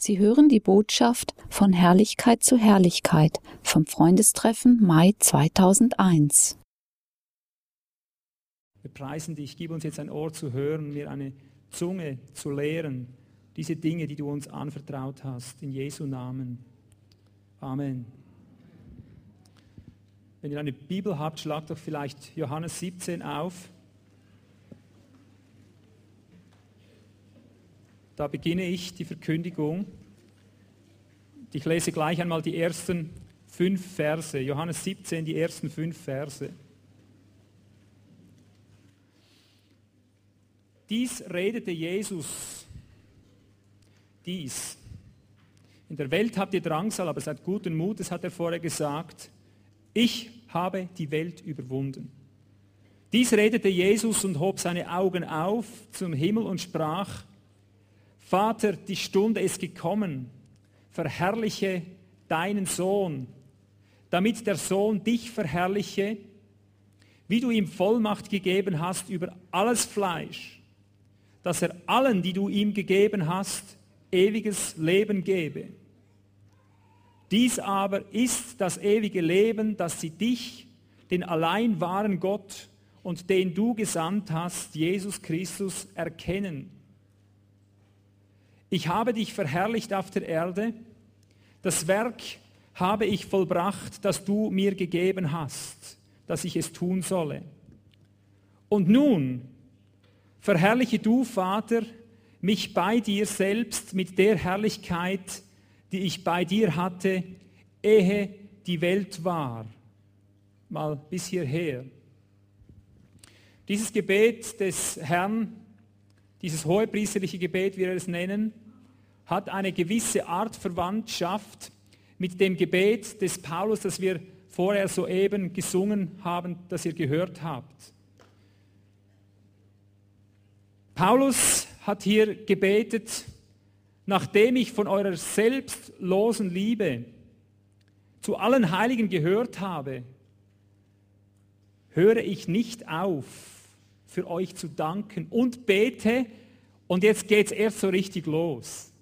Sie hören die Botschaft von Herrlichkeit zu Herrlichkeit vom Freundestreffen Mai 2001. Wir preisen dich, gib uns jetzt ein Ohr zu hören, mir eine Zunge zu lehren, diese Dinge, die du uns anvertraut hast, in Jesu Namen. Amen. Wenn ihr eine Bibel habt, schlagt doch vielleicht Johannes 17 auf. Da beginne ich die Verkündigung. Ich lese gleich einmal die ersten fünf Verse. Johannes 17, die ersten fünf Verse. Dies redete Jesus. Dies. In der Welt habt ihr Drangsal, aber seid guten Mutes, hat er vorher gesagt. Ich habe die Welt überwunden. Dies redete Jesus und hob seine Augen auf zum Himmel und sprach, Vater, die Stunde ist gekommen, verherrliche deinen Sohn, damit der Sohn dich verherrliche, wie du ihm Vollmacht gegeben hast über alles Fleisch, dass er allen, die du ihm gegeben hast, ewiges Leben gebe. Dies aber ist das ewige Leben, dass sie dich, den allein wahren Gott und den du gesandt hast, Jesus Christus, erkennen ich habe dich verherrlicht auf der Erde, das Werk habe ich vollbracht, das du mir gegeben hast, dass ich es tun solle. Und nun, verherrliche du, Vater, mich bei dir selbst mit der Herrlichkeit, die ich bei dir hatte, ehe die Welt war. Mal bis hierher. Dieses Gebet des Herrn dieses hohepriesterliche Gebet, wie wir es nennen, hat eine gewisse Art Verwandtschaft mit dem Gebet des Paulus, das wir vorher soeben gesungen haben, das ihr gehört habt. Paulus hat hier gebetet, nachdem ich von eurer selbstlosen Liebe zu allen Heiligen gehört habe, höre ich nicht auf, für euch zu danken und bete. Und jetzt geht es erst so richtig los.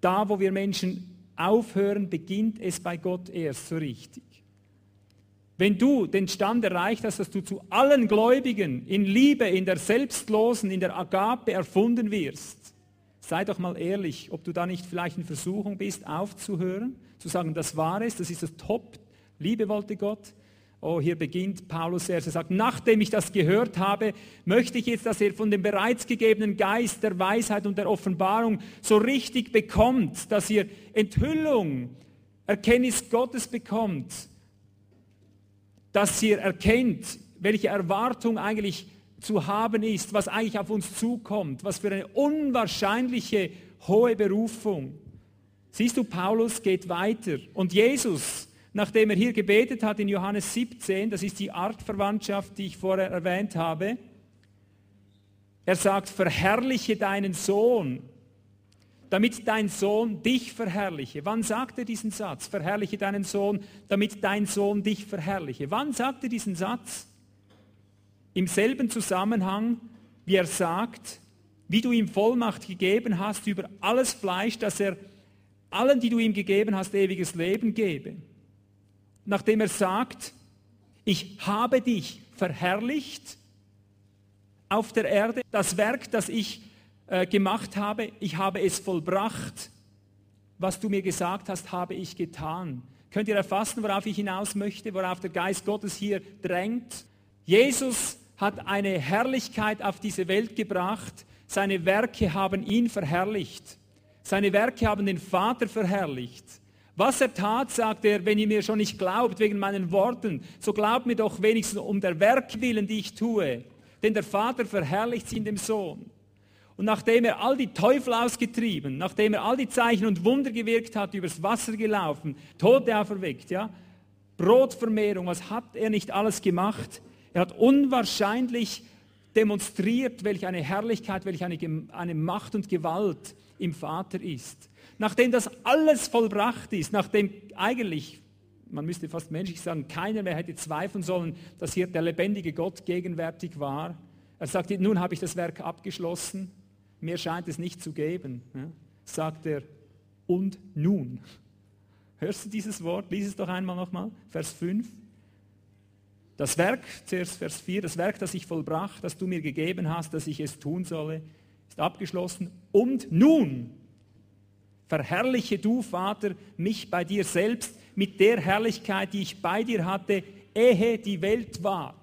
Da, wo wir Menschen aufhören, beginnt es bei Gott erst so richtig. Wenn du den Stand erreicht hast, dass du zu allen Gläubigen in Liebe, in der Selbstlosen, in der Agape erfunden wirst, sei doch mal ehrlich, ob du da nicht vielleicht in Versuchung bist, aufzuhören, zu sagen, das war es, das ist das Top, Liebe wollte Gott, Oh, hier beginnt Paulus erst. Er sagt, nachdem ich das gehört habe, möchte ich jetzt, dass ihr von dem bereits gegebenen Geist der Weisheit und der Offenbarung so richtig bekommt, dass ihr Enthüllung, Erkenntnis Gottes bekommt, dass ihr erkennt, welche Erwartung eigentlich zu haben ist, was eigentlich auf uns zukommt, was für eine unwahrscheinliche hohe Berufung. Siehst du, Paulus geht weiter und Jesus nachdem er hier gebetet hat in Johannes 17, das ist die Artverwandtschaft, die ich vorher erwähnt habe, er sagt, verherrliche deinen Sohn, damit dein Sohn dich verherrliche. Wann sagt er diesen Satz? Verherrliche deinen Sohn, damit dein Sohn dich verherrliche. Wann sagt er diesen Satz? Im selben Zusammenhang, wie er sagt, wie du ihm Vollmacht gegeben hast über alles Fleisch, dass er allen, die du ihm gegeben hast, ewiges Leben gebe nachdem er sagt, ich habe dich verherrlicht auf der Erde, das Werk, das ich äh, gemacht habe, ich habe es vollbracht, was du mir gesagt hast, habe ich getan. Könnt ihr erfassen, worauf ich hinaus möchte, worauf der Geist Gottes hier drängt? Jesus hat eine Herrlichkeit auf diese Welt gebracht, seine Werke haben ihn verherrlicht, seine Werke haben den Vater verherrlicht. Was er tat, sagt er, wenn ihr mir schon nicht glaubt wegen meinen Worten, so glaubt mir doch wenigstens um der Werk willen, die ich tue. Denn der Vater verherrlicht sie in dem Sohn. Und nachdem er all die Teufel ausgetrieben, nachdem er all die Zeichen und Wunder gewirkt hat, übers Wasser gelaufen, Tote auferweckt, ja, Brotvermehrung, was hat er nicht alles gemacht? Er hat unwahrscheinlich demonstriert, welche eine Herrlichkeit, welche eine, eine Macht und Gewalt im Vater ist nachdem das alles vollbracht ist, nachdem eigentlich, man müsste fast menschlich sagen, keiner mehr hätte zweifeln sollen, dass hier der lebendige Gott gegenwärtig war. Er sagt, nun habe ich das Werk abgeschlossen, mehr scheint es nicht zu geben. sagt er, und nun. Hörst du dieses Wort? Lies es doch einmal nochmal, Vers 5. Das Werk, zuerst Vers 4, das Werk, das ich vollbracht, das du mir gegeben hast, dass ich es tun solle, ist abgeschlossen. Und nun verherrliche du, Vater, mich bei dir selbst mit der Herrlichkeit, die ich bei dir hatte, ehe die Welt war.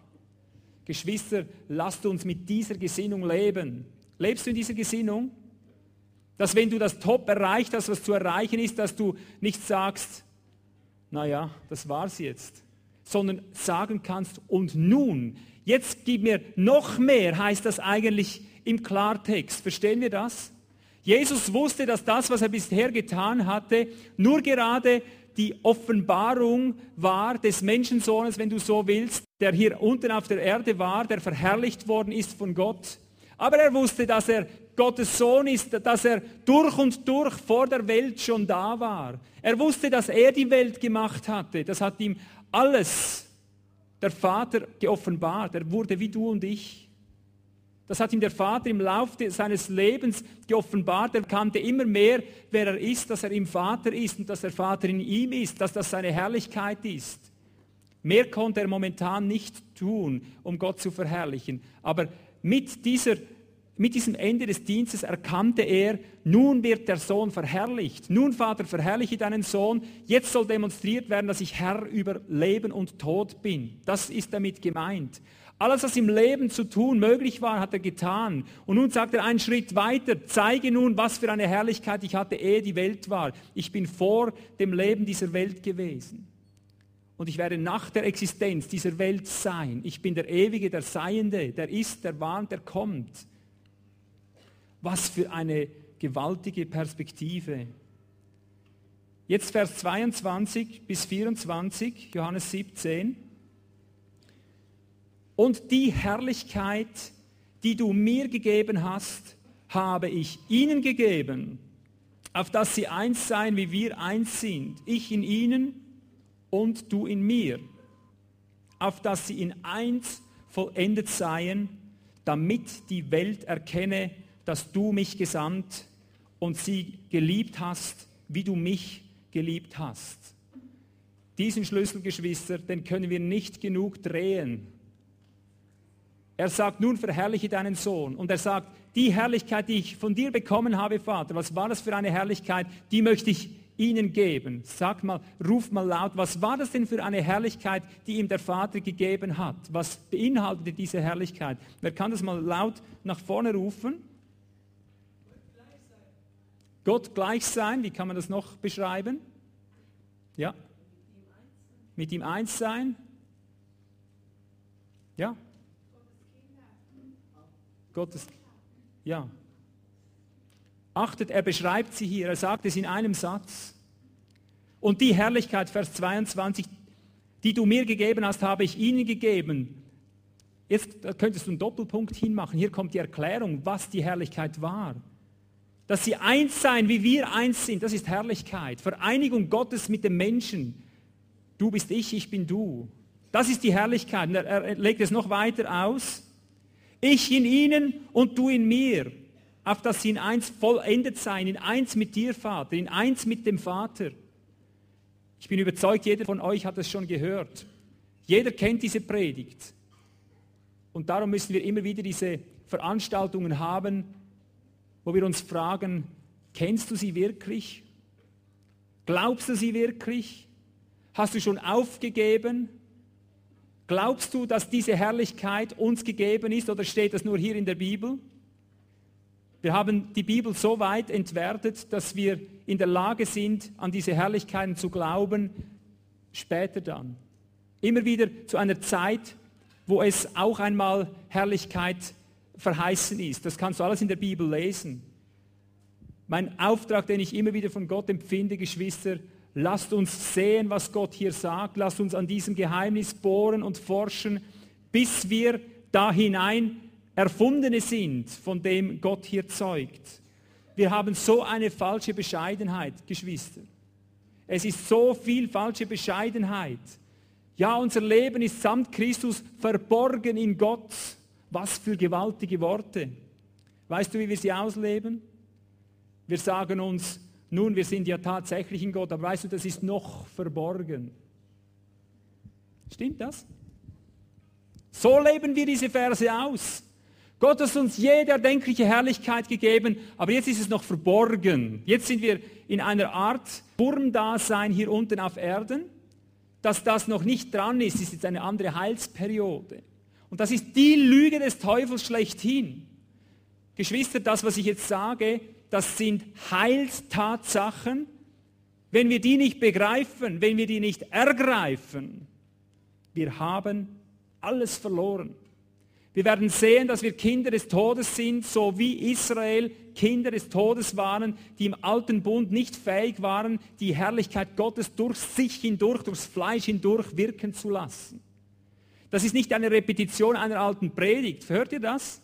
Geschwister, lasst uns mit dieser Gesinnung leben. Lebst du in dieser Gesinnung? Dass wenn du das Top erreicht hast, was zu erreichen ist, dass du nicht sagst, naja, das war's jetzt, sondern sagen kannst, und nun, jetzt gib mir noch mehr, heißt das eigentlich im Klartext. Verstehen wir das? Jesus wusste, dass das, was er bisher getan hatte, nur gerade die Offenbarung war des Menschensohnes, wenn du so willst, der hier unten auf der Erde war, der verherrlicht worden ist von Gott. Aber er wusste, dass er Gottes Sohn ist, dass er durch und durch vor der Welt schon da war. Er wusste, dass er die Welt gemacht hatte. Das hat ihm alles der Vater geoffenbart. Er wurde wie du und ich. Das hat ihm der Vater im Laufe seines Lebens geoffenbart. Er kannte immer mehr, wer er ist, dass er im Vater ist und dass der Vater in ihm ist, dass das seine Herrlichkeit ist. Mehr konnte er momentan nicht tun, um Gott zu verherrlichen. Aber mit dieser mit diesem Ende des Dienstes erkannte er, nun wird der Sohn verherrlicht. Nun, Vater, verherrliche deinen Sohn. Jetzt soll demonstriert werden, dass ich Herr über Leben und Tod bin. Das ist damit gemeint. Alles, was im Leben zu tun möglich war, hat er getan. Und nun sagt er einen Schritt weiter. Zeige nun, was für eine Herrlichkeit ich hatte, ehe die Welt war. Ich bin vor dem Leben dieser Welt gewesen. Und ich werde nach der Existenz dieser Welt sein. Ich bin der Ewige, der Seiende, der ist, der war, der kommt. Was für eine gewaltige Perspektive. Jetzt Vers 22 bis 24, Johannes 17. Und die Herrlichkeit, die du mir gegeben hast, habe ich ihnen gegeben, auf dass sie eins seien, wie wir eins sind. Ich in ihnen und du in mir. Auf dass sie in eins vollendet seien, damit die Welt erkenne, dass du mich gesandt und sie geliebt hast, wie du mich geliebt hast. Diesen Schlüsselgeschwister, den können wir nicht genug drehen. Er sagt, nun verherrliche deinen Sohn. Und er sagt, die Herrlichkeit, die ich von dir bekommen habe, Vater, was war das für eine Herrlichkeit, die möchte ich ihnen geben. Sag mal, ruf mal laut, was war das denn für eine Herrlichkeit, die ihm der Vater gegeben hat? Was beinhaltete diese Herrlichkeit? Wer kann das mal laut nach vorne rufen? Gott gleich sein, wie kann man das noch beschreiben? Ja? Mit ihm eins sein? Ja? Gottes, ja. Achtet, er beschreibt sie hier, er sagt es in einem Satz. Und die Herrlichkeit, Vers 22, die du mir gegeben hast, habe ich ihnen gegeben. Jetzt könntest du einen Doppelpunkt hinmachen. Hier kommt die Erklärung, was die Herrlichkeit war. Dass sie eins sein, wie wir eins sind, das ist Herrlichkeit. Vereinigung Gottes mit dem Menschen. Du bist ich, ich bin du. Das ist die Herrlichkeit. Er, er legt es noch weiter aus. Ich in ihnen und du in mir. Auf dass sie in eins vollendet sein, in eins mit dir, Vater, in eins mit dem Vater. Ich bin überzeugt, jeder von euch hat es schon gehört. Jeder kennt diese Predigt. Und darum müssen wir immer wieder diese Veranstaltungen haben, wo wir uns fragen, kennst du sie wirklich? Glaubst du sie wirklich? Hast du schon aufgegeben? Glaubst du, dass diese Herrlichkeit uns gegeben ist oder steht das nur hier in der Bibel? Wir haben die Bibel so weit entwertet, dass wir in der Lage sind, an diese Herrlichkeiten zu glauben, später dann. Immer wieder zu einer Zeit, wo es auch einmal Herrlichkeit verheißen ist. Das kannst du alles in der Bibel lesen. Mein Auftrag, den ich immer wieder von Gott empfinde, Geschwister, lasst uns sehen, was Gott hier sagt. Lasst uns an diesem Geheimnis bohren und forschen, bis wir da hinein Erfundene sind, von dem Gott hier zeugt. Wir haben so eine falsche Bescheidenheit, Geschwister. Es ist so viel falsche Bescheidenheit. Ja, unser Leben ist samt Christus verborgen in Gott. Was für gewaltige Worte. Weißt du, wie wir sie ausleben? Wir sagen uns, nun, wir sind ja tatsächlich in Gott, aber weißt du, das ist noch verborgen. Stimmt das? So leben wir diese Verse aus. Gott hat uns jede erdenkliche Herrlichkeit gegeben, aber jetzt ist es noch verborgen. Jetzt sind wir in einer Art Burmdasein hier unten auf Erden. Dass das noch nicht dran ist, ist jetzt eine andere Heilsperiode. Und das ist die Lüge des Teufels schlechthin. Geschwister, das, was ich jetzt sage, das sind Heilstatsachen. Wenn wir die nicht begreifen, wenn wir die nicht ergreifen, wir haben alles verloren. Wir werden sehen, dass wir Kinder des Todes sind, so wie Israel Kinder des Todes waren, die im alten Bund nicht fähig waren, die Herrlichkeit Gottes durch sich hindurch, durchs Fleisch hindurch wirken zu lassen. Das ist nicht eine Repetition einer alten Predigt. Hört ihr das?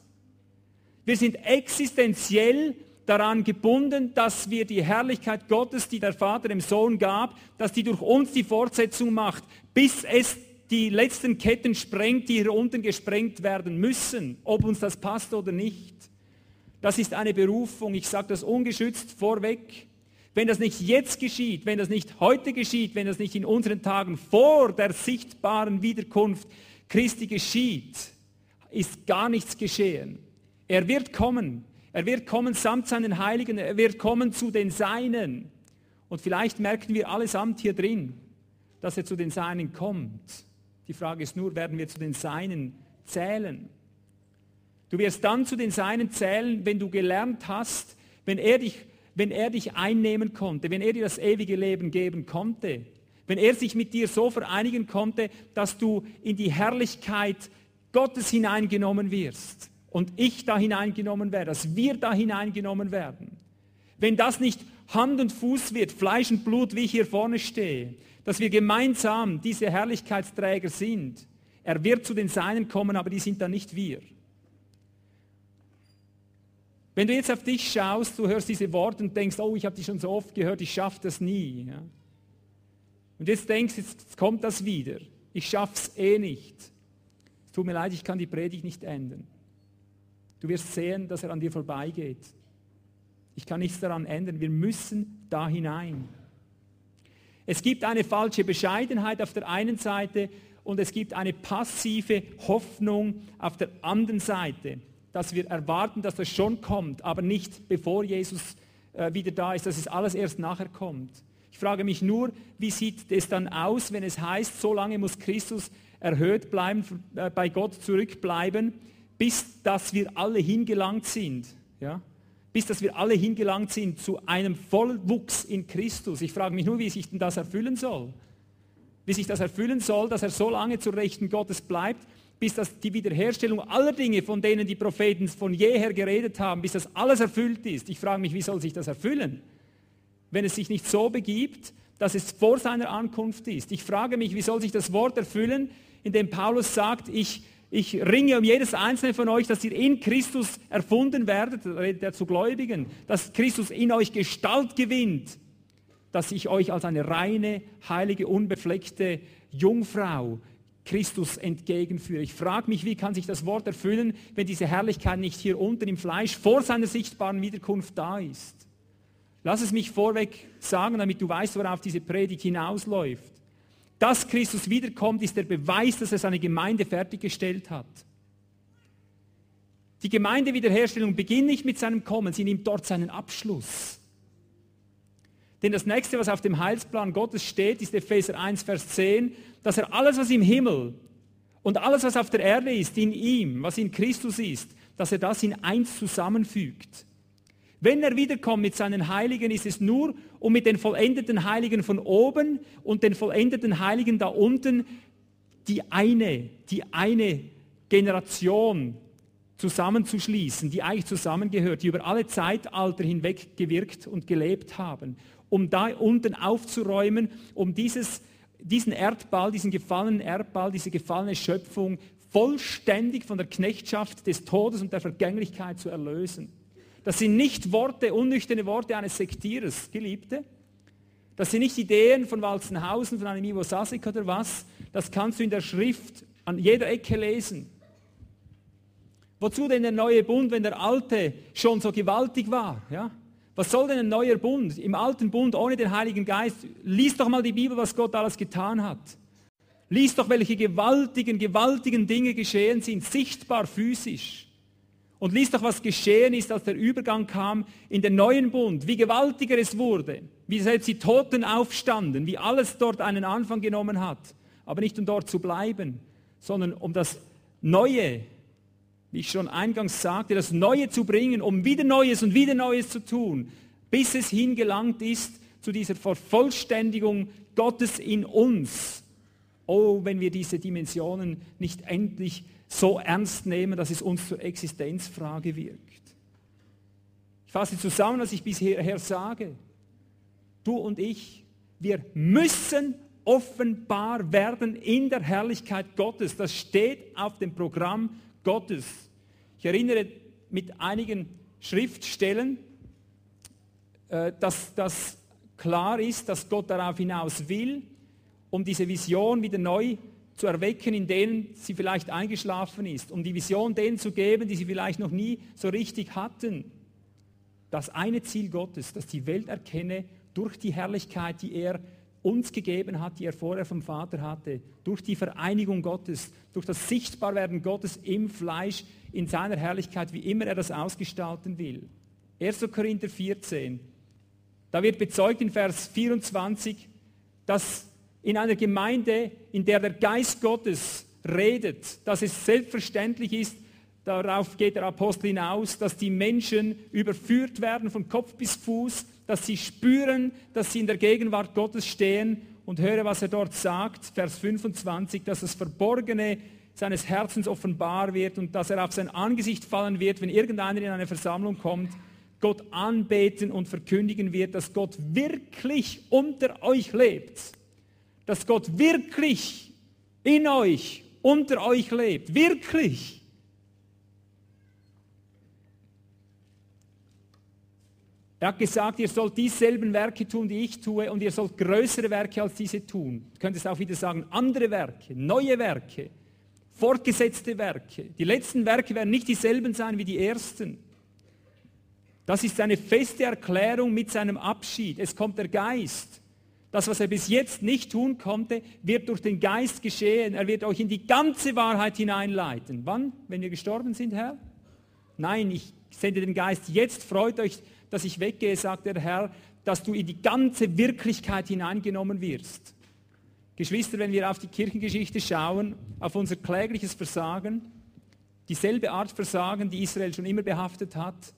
Wir sind existenziell daran gebunden, dass wir die Herrlichkeit Gottes, die der Vater dem Sohn gab, dass die durch uns die Fortsetzung macht, bis es die letzten Ketten sprengt, die hier unten gesprengt werden müssen, ob uns das passt oder nicht. Das ist eine Berufung, ich sage das ungeschützt vorweg. Wenn das nicht jetzt geschieht, wenn das nicht heute geschieht, wenn das nicht in unseren Tagen vor der sichtbaren Wiederkunft Christi geschieht, ist gar nichts geschehen. Er wird kommen. Er wird kommen samt seinen Heiligen. Er wird kommen zu den Seinen. Und vielleicht merken wir allesamt hier drin, dass er zu den Seinen kommt. Die Frage ist nur, werden wir zu den Seinen zählen? Du wirst dann zu den Seinen zählen, wenn du gelernt hast, wenn er dich, wenn er dich einnehmen konnte, wenn er dir das ewige Leben geben konnte, wenn er sich mit dir so vereinigen konnte, dass du in die Herrlichkeit Gottes hineingenommen wirst und ich da hineingenommen werde, dass wir da hineingenommen werden. Wenn das nicht Hand und Fuß wird, Fleisch und Blut, wie ich hier vorne stehe, dass wir gemeinsam diese Herrlichkeitsträger sind. Er wird zu den Seinen kommen, aber die sind dann nicht wir. Wenn du jetzt auf dich schaust, du hörst diese Worte und denkst, oh, ich habe die schon so oft gehört, ich schaffe das nie. Ja? Und jetzt denkst, jetzt kommt das wieder. Ich schaffe es eh nicht. Es tut mir leid, ich kann die Predigt nicht ändern. Du wirst sehen, dass er an dir vorbeigeht. Ich kann nichts daran ändern. Wir müssen da hinein. Es gibt eine falsche Bescheidenheit auf der einen Seite und es gibt eine passive Hoffnung auf der anderen Seite, dass wir erwarten, dass das schon kommt, aber nicht bevor Jesus äh, wieder da ist, dass es alles erst nachher kommt. Ich frage mich nur, wie sieht es dann aus, wenn es heißt, so lange muss Christus erhöht bleiben, äh, bei Gott zurückbleiben, bis dass wir alle hingelangt sind. Ja? bis dass wir alle hingelangt sind zu einem Vollwuchs in Christus. Ich frage mich nur, wie sich denn das erfüllen soll. Wie sich das erfüllen soll, dass er so lange zur Rechten Gottes bleibt, bis das die Wiederherstellung aller Dinge, von denen die Propheten von jeher geredet haben, bis das alles erfüllt ist. Ich frage mich, wie soll sich das erfüllen, wenn es sich nicht so begibt, dass es vor seiner Ankunft ist. Ich frage mich, wie soll sich das Wort erfüllen, in dem Paulus sagt, ich ich ringe um jedes einzelne von euch, dass ihr in Christus erfunden werdet, redet er zu Gläubigen, dass Christus in euch Gestalt gewinnt, dass ich euch als eine reine, heilige, unbefleckte Jungfrau Christus entgegenführe. Ich frage mich, wie kann sich das Wort erfüllen, wenn diese Herrlichkeit nicht hier unten im Fleisch vor seiner sichtbaren Wiederkunft da ist. Lass es mich vorweg sagen, damit du weißt, worauf diese Predigt hinausläuft. Dass Christus wiederkommt, ist der Beweis, dass er seine Gemeinde fertiggestellt hat. Die Gemeindewiederherstellung beginnt nicht mit seinem Kommen, sie nimmt dort seinen Abschluss. Denn das nächste, was auf dem Heilsplan Gottes steht, ist Epheser 1, Vers 10, dass er alles, was im Himmel und alles, was auf der Erde ist, in ihm, was in Christus ist, dass er das in eins zusammenfügt. Wenn er wiederkommt mit seinen Heiligen, ist es nur, um mit den vollendeten Heiligen von oben und den vollendeten Heiligen da unten die eine, die eine Generation zusammenzuschließen, die eigentlich zusammengehört, die über alle Zeitalter hinweg gewirkt und gelebt haben, um da unten aufzuräumen, um dieses, diesen Erdball, diesen gefallenen Erdball, diese gefallene Schöpfung vollständig von der Knechtschaft des Todes und der Vergänglichkeit zu erlösen. Das sind nicht Worte, unnüchterne Worte eines Sektierers, Geliebte. Das sind nicht Ideen von Walzenhausen, von einem Ivo Sasek oder was. Das kannst du in der Schrift an jeder Ecke lesen. Wozu denn der neue Bund, wenn der alte schon so gewaltig war? Ja? Was soll denn ein neuer Bund? Im alten Bund ohne den Heiligen Geist. Lies doch mal die Bibel, was Gott alles getan hat. Lies doch, welche gewaltigen, gewaltigen Dinge geschehen sind, sichtbar physisch. Und lies doch, was geschehen ist, als der Übergang kam in den neuen Bund, wie gewaltiger es wurde, wie selbst die Toten aufstanden, wie alles dort einen Anfang genommen hat. Aber nicht um dort zu bleiben, sondern um das Neue, wie ich schon eingangs sagte, das Neue zu bringen, um wieder Neues und wieder Neues zu tun, bis es hingelangt ist zu dieser Vervollständigung Gottes in uns. Oh, wenn wir diese Dimensionen nicht endlich so ernst nehmen, dass es uns zur Existenzfrage wirkt. Ich fasse zusammen, was ich bisher sage. Du und ich, wir müssen offenbar werden in der Herrlichkeit Gottes. Das steht auf dem Programm Gottes. Ich erinnere mit einigen Schriftstellen, äh, dass das klar ist, dass Gott darauf hinaus will, um diese Vision wieder neu zu erwecken, in denen sie vielleicht eingeschlafen ist, um die Vision denen zu geben, die sie vielleicht noch nie so richtig hatten. Das eine Ziel Gottes, dass die Welt erkenne durch die Herrlichkeit, die er uns gegeben hat, die er vorher vom Vater hatte, durch die Vereinigung Gottes, durch das Sichtbarwerden Gottes im Fleisch, in seiner Herrlichkeit, wie immer er das ausgestalten will. 1. Korinther 14, da wird bezeugt in Vers 24, dass in einer Gemeinde, in der der Geist Gottes redet, dass es selbstverständlich ist, darauf geht der Apostel hinaus, dass die Menschen überführt werden von Kopf bis Fuß, dass sie spüren, dass sie in der Gegenwart Gottes stehen. Und höre, was er dort sagt, Vers 25, dass das Verborgene seines Herzens offenbar wird und dass er auf sein Angesicht fallen wird, wenn irgendeiner in eine Versammlung kommt, Gott anbeten und verkündigen wird, dass Gott wirklich unter euch lebt dass Gott wirklich in euch, unter euch lebt. Wirklich. Er hat gesagt, ihr sollt dieselben Werke tun, die ich tue, und ihr sollt größere Werke als diese tun. Du könntest auch wieder sagen, andere Werke, neue Werke, fortgesetzte Werke. Die letzten Werke werden nicht dieselben sein wie die ersten. Das ist eine feste Erklärung mit seinem Abschied. Es kommt der Geist. Das, was er bis jetzt nicht tun konnte, wird durch den Geist geschehen. Er wird euch in die ganze Wahrheit hineinleiten. Wann? Wenn wir gestorben sind, Herr? Nein, ich sende den Geist jetzt. Freut euch, dass ich weggehe, sagt der Herr, dass du in die ganze Wirklichkeit hineingenommen wirst. Geschwister, wenn wir auf die Kirchengeschichte schauen, auf unser klägliches Versagen, dieselbe Art Versagen, die Israel schon immer behaftet hat,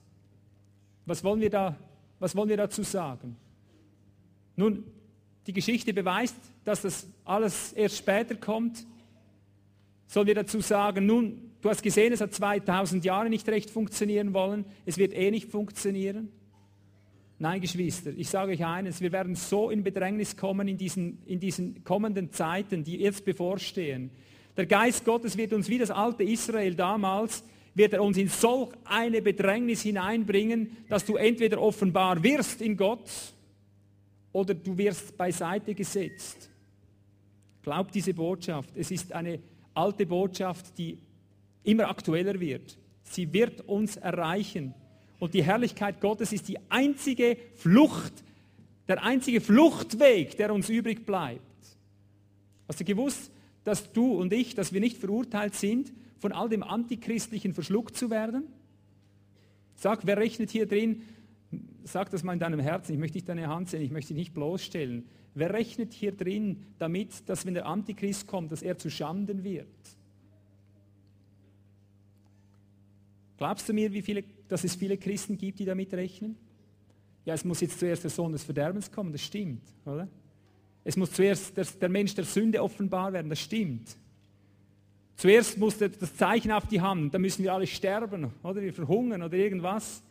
was wollen wir, da, was wollen wir dazu sagen? Nun, die Geschichte beweist, dass das alles erst später kommt, sollen wir dazu sagen, nun, du hast gesehen, es hat 2000 Jahre nicht recht funktionieren wollen, es wird eh nicht funktionieren? Nein, Geschwister, ich sage euch eines, wir werden so in Bedrängnis kommen in diesen, in diesen kommenden Zeiten, die jetzt bevorstehen. Der Geist Gottes wird uns wie das alte Israel damals, wird er uns in solch eine Bedrängnis hineinbringen, dass du entweder offenbar wirst in Gott, oder du wirst beiseite gesetzt. Glaub diese Botschaft. Es ist eine alte Botschaft, die immer aktueller wird. Sie wird uns erreichen. Und die Herrlichkeit Gottes ist die einzige Flucht, der einzige Fluchtweg, der uns übrig bleibt. Hast du gewusst, dass du und ich, dass wir nicht verurteilt sind, von all dem Antichristlichen verschluckt zu werden? Sag, wer rechnet hier drin, sag das mal in deinem Herzen, ich möchte nicht deine Hand sehen, ich möchte dich nicht bloßstellen. Wer rechnet hier drin damit, dass wenn der Antichrist kommt, dass er zu Schanden wird? Glaubst du mir, wie viele, dass es viele Christen gibt, die damit rechnen? Ja, es muss jetzt zuerst der Sohn des Verderbens kommen, das stimmt, oder? Es muss zuerst der, der Mensch der Sünde offenbar werden, das stimmt. Zuerst muss das Zeichen auf die Hand, dann müssen wir alle sterben, oder wir verhungern oder irgendwas.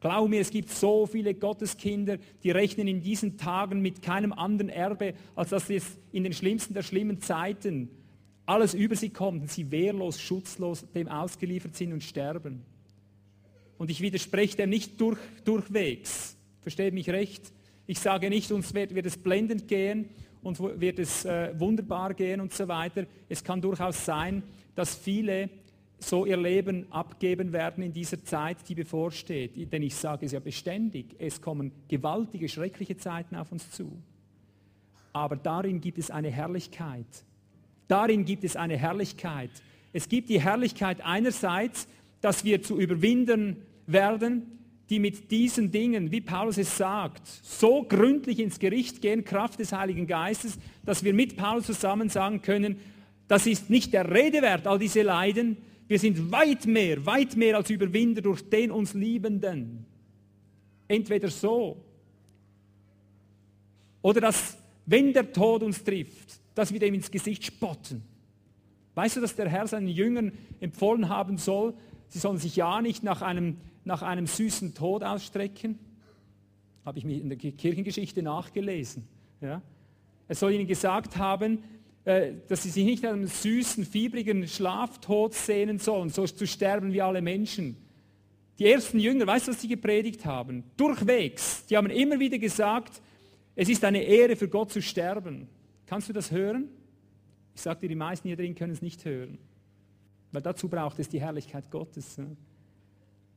Glaub mir, es gibt so viele Gotteskinder, die rechnen in diesen Tagen mit keinem anderen Erbe, als dass es in den schlimmsten der schlimmen Zeiten alles über sie kommt und sie wehrlos, schutzlos dem ausgeliefert sind und sterben. Und ich widerspreche dem nicht durch, durchwegs. Versteht mich recht? Ich sage nicht, uns wird, wird es blendend gehen und wird es äh, wunderbar gehen und so weiter. Es kann durchaus sein, dass viele so ihr Leben abgeben werden in dieser Zeit, die bevorsteht. Denn ich sage es ja beständig, es kommen gewaltige, schreckliche Zeiten auf uns zu. Aber darin gibt es eine Herrlichkeit. Darin gibt es eine Herrlichkeit. Es gibt die Herrlichkeit einerseits, dass wir zu überwinden werden, die mit diesen Dingen, wie Paulus es sagt, so gründlich ins Gericht gehen, Kraft des Heiligen Geistes, dass wir mit Paulus zusammen sagen können, das ist nicht der Rede wert, all diese Leiden. Wir sind weit mehr, weit mehr als Überwinder durch den uns Liebenden. Entweder so, oder dass, wenn der Tod uns trifft, dass wir dem ins Gesicht spotten. Weißt du, dass der Herr seinen Jüngern empfohlen haben soll, sie sollen sich ja nicht nach einem nach einem süßen Tod ausstrecken? Habe ich mir in der Kirchengeschichte nachgelesen. Ja? Er soll ihnen gesagt haben, dass sie sich nicht nach einem süßen, fiebrigen Schlaftod sehnen sollen, so zu sterben wie alle Menschen. Die ersten Jünger, weißt du, was sie gepredigt haben? Durchwegs. Die haben immer wieder gesagt, es ist eine Ehre für Gott zu sterben. Kannst du das hören? Ich sagte, die meisten hier drin können es nicht hören. Weil dazu braucht es die Herrlichkeit Gottes.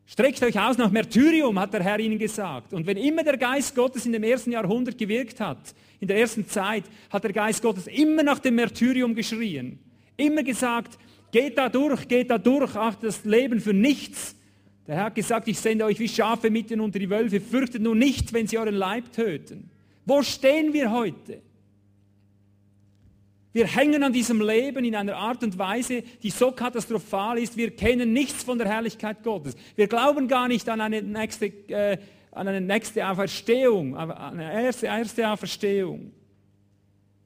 Streckt euch aus nach Märtyrium, hat der Herr ihnen gesagt. Und wenn immer der Geist Gottes in dem ersten Jahrhundert gewirkt hat, in der ersten Zeit, hat der Geist Gottes immer nach dem Märtyrium geschrien. Immer gesagt, geht da durch, geht da durch, ach, das Leben für nichts. Der Herr hat gesagt, ich sende euch wie Schafe mitten unter die Wölfe, fürchtet nur nicht, wenn sie euren Leib töten. Wo stehen wir heute? Wir hängen an diesem Leben in einer Art und Weise, die so katastrophal ist. Wir kennen nichts von der Herrlichkeit Gottes. Wir glauben gar nicht an eine nächste, äh, an eine nächste Auferstehung, an eine erste, erste Auferstehung.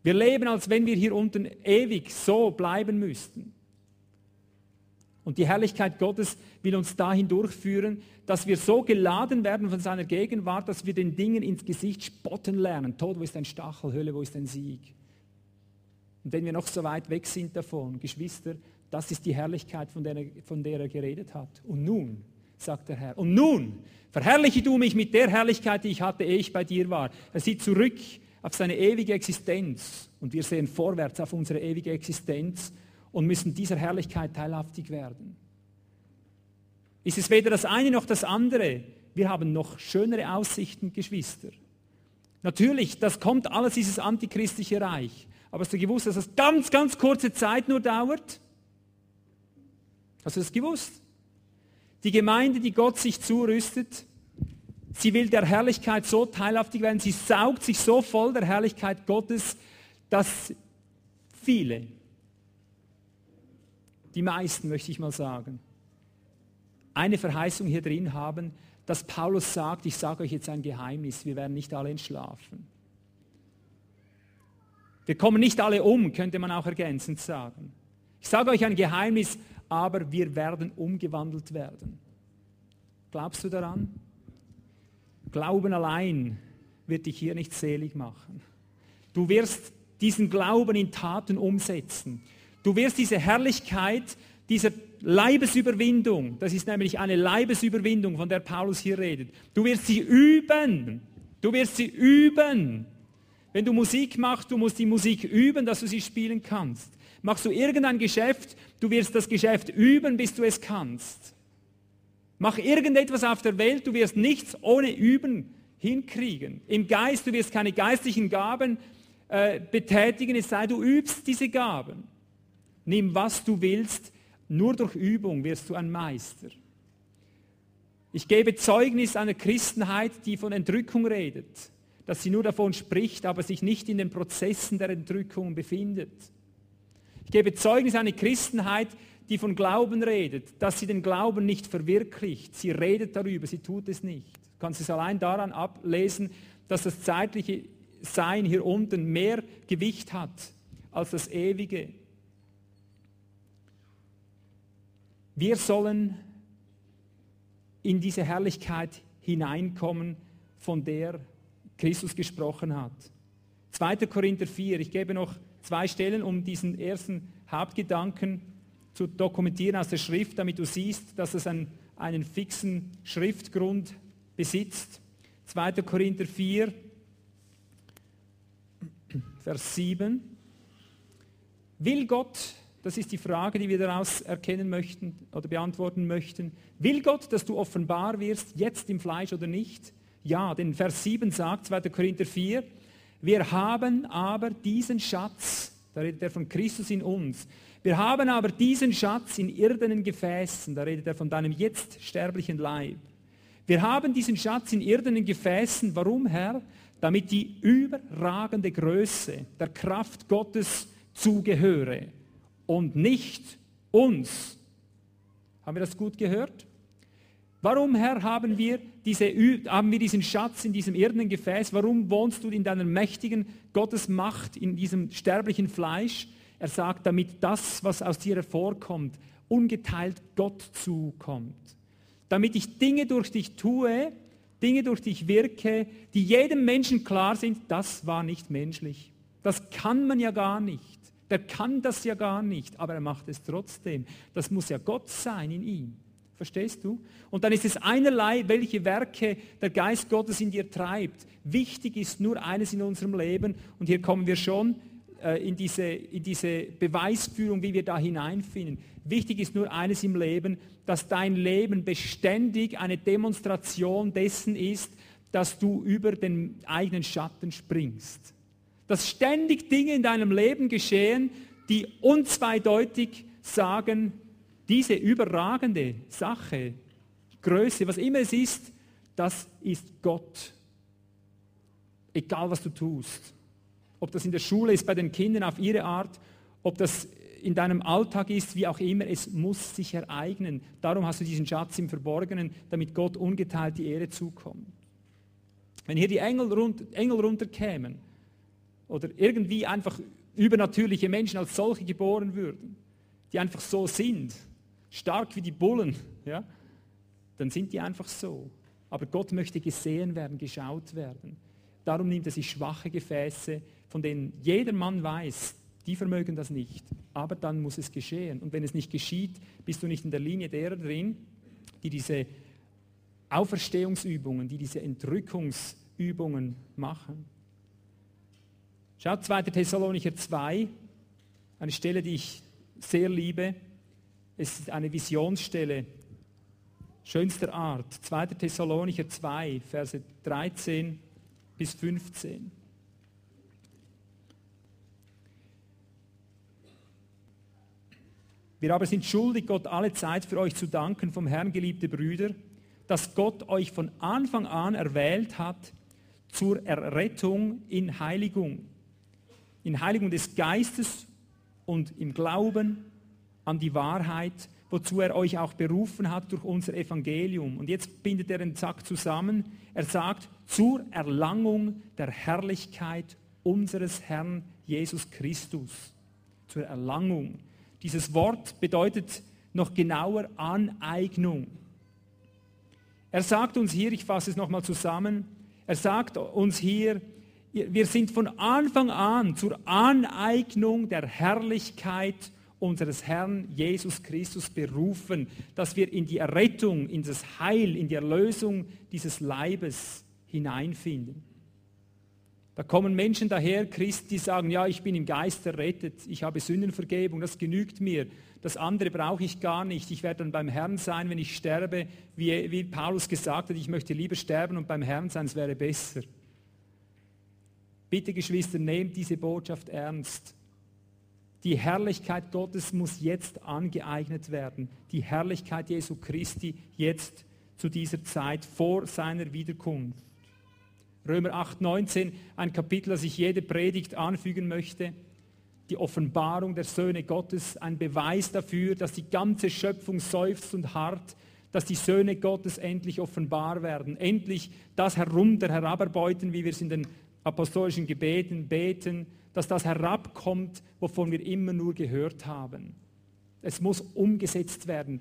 Wir leben, als wenn wir hier unten ewig so bleiben müssten. Und die Herrlichkeit Gottes will uns dahin durchführen, dass wir so geladen werden von seiner Gegenwart, dass wir den Dingen ins Gesicht spotten lernen. Tod, wo ist ein Stachel? Hölle, wo ist ein Sieg? Und wenn wir noch so weit weg sind davon, Geschwister, das ist die Herrlichkeit, von der, er, von der er geredet hat. Und nun, sagt der Herr, und nun verherrliche du mich mit der Herrlichkeit, die ich hatte, ehe ich bei dir war. Er sieht zurück auf seine ewige Existenz und wir sehen vorwärts auf unsere ewige Existenz und müssen dieser Herrlichkeit teilhaftig werden. Ist es weder das eine noch das andere? Wir haben noch schönere Aussichten, Geschwister. Natürlich, das kommt alles, dieses antichristliche Reich. Aber hast du gewusst, dass das ganz, ganz kurze Zeit nur dauert? Hast du das gewusst? Die Gemeinde, die Gott sich zurüstet, sie will der Herrlichkeit so teilhaftig werden, sie saugt sich so voll der Herrlichkeit Gottes, dass viele, die meisten möchte ich mal sagen, eine Verheißung hier drin haben, dass Paulus sagt, ich sage euch jetzt ein Geheimnis, wir werden nicht alle entschlafen. Wir kommen nicht alle um, könnte man auch ergänzend sagen. Ich sage euch ein Geheimnis, aber wir werden umgewandelt werden. Glaubst du daran? Glauben allein wird dich hier nicht selig machen. Du wirst diesen Glauben in Taten umsetzen. Du wirst diese Herrlichkeit dieser Leibesüberwindung, das ist nämlich eine Leibesüberwindung, von der Paulus hier redet, du wirst sie üben. Du wirst sie üben. Wenn du Musik machst, du musst die Musik üben, dass du sie spielen kannst. Machst du irgendein Geschäft, du wirst das Geschäft üben, bis du es kannst. Mach irgendetwas auf der Welt, du wirst nichts ohne Üben hinkriegen. Im Geist, du wirst keine geistlichen Gaben äh, betätigen, es sei du übst diese Gaben. Nimm, was du willst, nur durch Übung wirst du ein Meister. Ich gebe Zeugnis einer Christenheit, die von Entrückung redet dass sie nur davon spricht, aber sich nicht in den Prozessen der Entrückung befindet. Ich gebe Zeugnis an eine Christenheit, die von Glauben redet, dass sie den Glauben nicht verwirklicht. Sie redet darüber, sie tut es nicht. Du kannst es allein daran ablesen, dass das zeitliche Sein hier unten mehr Gewicht hat als das ewige. Wir sollen in diese Herrlichkeit hineinkommen, von der Christus gesprochen hat. 2. Korinther 4, ich gebe noch zwei Stellen, um diesen ersten Hauptgedanken zu dokumentieren aus der Schrift, damit du siehst, dass es einen, einen fixen Schriftgrund besitzt. 2. Korinther 4, Vers 7. Will Gott, Das ist die Frage, die wir daraus erkennen möchten oder beantworten möchten. Will Gott, dass du offenbar wirst, jetzt im Fleisch oder nicht? Ja, denn Vers 7 sagt, 2. Korinther 4, wir haben aber diesen Schatz, da redet er von Christus in uns, wir haben aber diesen Schatz in irdenen Gefäßen, da redet er von deinem jetzt sterblichen Leib. Wir haben diesen Schatz in irdenen Gefäßen, warum Herr? Damit die überragende Größe der Kraft Gottes zugehöre und nicht uns. Haben wir das gut gehört? Warum, Herr, haben wir, diese, haben wir diesen Schatz in diesem irdenen Gefäß? Warum wohnst du in deiner mächtigen Gottesmacht, in diesem sterblichen Fleisch? Er sagt, damit das, was aus dir hervorkommt, ungeteilt Gott zukommt. Damit ich Dinge durch dich tue, Dinge durch dich wirke, die jedem Menschen klar sind, das war nicht menschlich. Das kann man ja gar nicht. Der kann das ja gar nicht, aber er macht es trotzdem. Das muss ja Gott sein in ihm. Verstehst du? Und dann ist es einerlei, welche Werke der Geist Gottes in dir treibt. Wichtig ist nur eines in unserem Leben, und hier kommen wir schon äh, in, diese, in diese Beweisführung, wie wir da hineinfinden. Wichtig ist nur eines im Leben, dass dein Leben beständig eine Demonstration dessen ist, dass du über den eigenen Schatten springst. Dass ständig Dinge in deinem Leben geschehen, die unzweideutig sagen, diese überragende Sache, Größe, was immer es ist, das ist Gott. Egal was du tust. Ob das in der Schule ist, bei den Kindern auf ihre Art, ob das in deinem Alltag ist, wie auch immer, es muss sich ereignen. Darum hast du diesen Schatz im Verborgenen, damit Gott ungeteilt die Ehre zukommt. Wenn hier die Engel, rund, Engel runterkämen oder irgendwie einfach übernatürliche Menschen als solche geboren würden, die einfach so sind, stark wie die Bullen, ja, dann sind die einfach so. Aber Gott möchte gesehen werden, geschaut werden. Darum nimmt er sich schwache Gefäße, von denen jeder Mann weiß, die vermögen das nicht. Aber dann muss es geschehen. Und wenn es nicht geschieht, bist du nicht in der Linie derer drin, die diese Auferstehungsübungen, die diese Entrückungsübungen machen. Schaut 2. Thessalonicher 2, eine Stelle, die ich sehr liebe. Es ist eine Visionsstelle schönster Art. 2. Thessalonicher 2, Verse 13 bis 15. Wir aber sind schuldig, Gott alle Zeit für euch zu danken, vom Herrn geliebte Brüder, dass Gott euch von Anfang an erwählt hat zur Errettung in Heiligung. In Heiligung des Geistes und im Glauben an die Wahrheit, wozu er euch auch berufen hat durch unser Evangelium. Und jetzt bindet er den Zack zusammen. Er sagt, zur Erlangung der Herrlichkeit unseres Herrn Jesus Christus. Zur Erlangung. Dieses Wort bedeutet noch genauer Aneignung. Er sagt uns hier, ich fasse es nochmal zusammen, er sagt uns hier, wir sind von Anfang an zur Aneignung der Herrlichkeit unseres Herrn Jesus Christus berufen, dass wir in die Errettung, in das Heil, in die Erlösung dieses Leibes hineinfinden. Da kommen Menschen daher, Christen, die sagen, ja, ich bin im Geist errettet, ich habe Sündenvergebung, das genügt mir, das andere brauche ich gar nicht, ich werde dann beim Herrn sein, wenn ich sterbe, wie, wie Paulus gesagt hat, ich möchte lieber sterben und beim Herrn sein, es wäre besser. Bitte Geschwister, nehmt diese Botschaft ernst. Die Herrlichkeit Gottes muss jetzt angeeignet werden. Die Herrlichkeit Jesu Christi jetzt zu dieser Zeit vor seiner Wiederkunft. Römer 8, 19, ein Kapitel, das ich jede Predigt anfügen möchte. Die Offenbarung der Söhne Gottes, ein Beweis dafür, dass die ganze Schöpfung seufzt und hart, dass die Söhne Gottes endlich offenbar werden. Endlich das herunter, herabarbeuten, wie wir es in den apostolischen Gebeten beten, dass das herabkommt, wovon wir immer nur gehört haben. Es muss umgesetzt werden,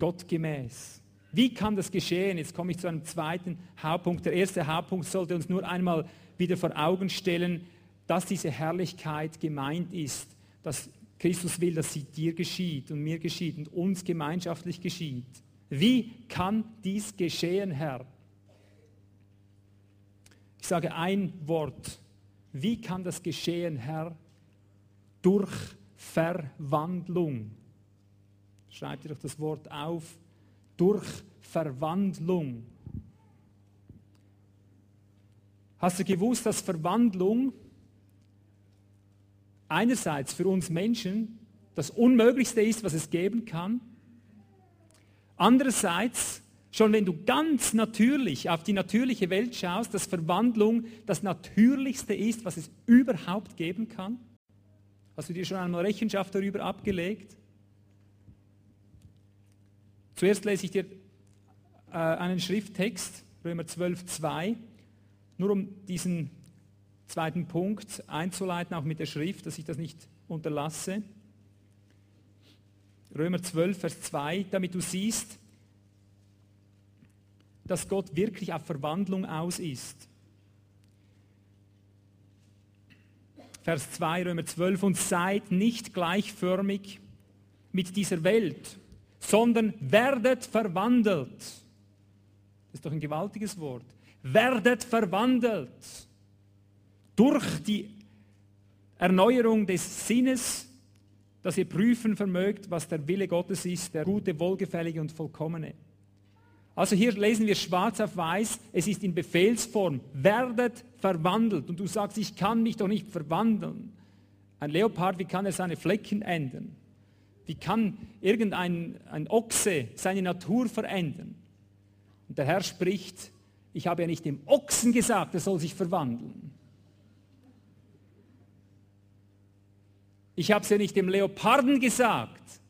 gottgemäß. Wie kann das geschehen? Jetzt komme ich zu einem zweiten Hauptpunkt. Der erste Hauptpunkt sollte uns nur einmal wieder vor Augen stellen, dass diese Herrlichkeit gemeint ist, dass Christus will, dass sie dir geschieht und mir geschieht und uns gemeinschaftlich geschieht. Wie kann dies geschehen, Herr? Ich sage ein Wort, wie kann das geschehen, Herr? Durch Verwandlung. Schreibt ihr doch das Wort auf. Durch Verwandlung. Hast du gewusst, dass Verwandlung einerseits für uns Menschen das Unmöglichste ist, was es geben kann? Andererseits, schon wenn du ganz natürlich auf die natürliche Welt schaust, dass Verwandlung das Natürlichste ist, was es überhaupt geben kann? Hast du dir schon einmal Rechenschaft darüber abgelegt? Zuerst lese ich dir äh, einen Schrifttext, Römer 12, 2, nur um diesen zweiten Punkt einzuleiten, auch mit der Schrift, dass ich das nicht unterlasse. Römer 12, Vers 2, damit du siehst, dass Gott wirklich auf Verwandlung aus ist. Vers 2, Römer 12, und seid nicht gleichförmig mit dieser Welt, sondern werdet verwandelt. Das ist doch ein gewaltiges Wort. Werdet verwandelt durch die Erneuerung des Sinnes, dass ihr prüfen vermögt, was der Wille Gottes ist, der gute, wohlgefällige und vollkommene. Also hier lesen wir schwarz auf weiß, es ist in Befehlsform, werdet verwandelt. Und du sagst, ich kann mich doch nicht verwandeln. Ein Leopard, wie kann er seine Flecken ändern? Wie kann irgendein ein Ochse seine Natur verändern? Und der Herr spricht, ich habe ja nicht dem Ochsen gesagt, er soll sich verwandeln. Ich habe es ja nicht dem Leoparden gesagt.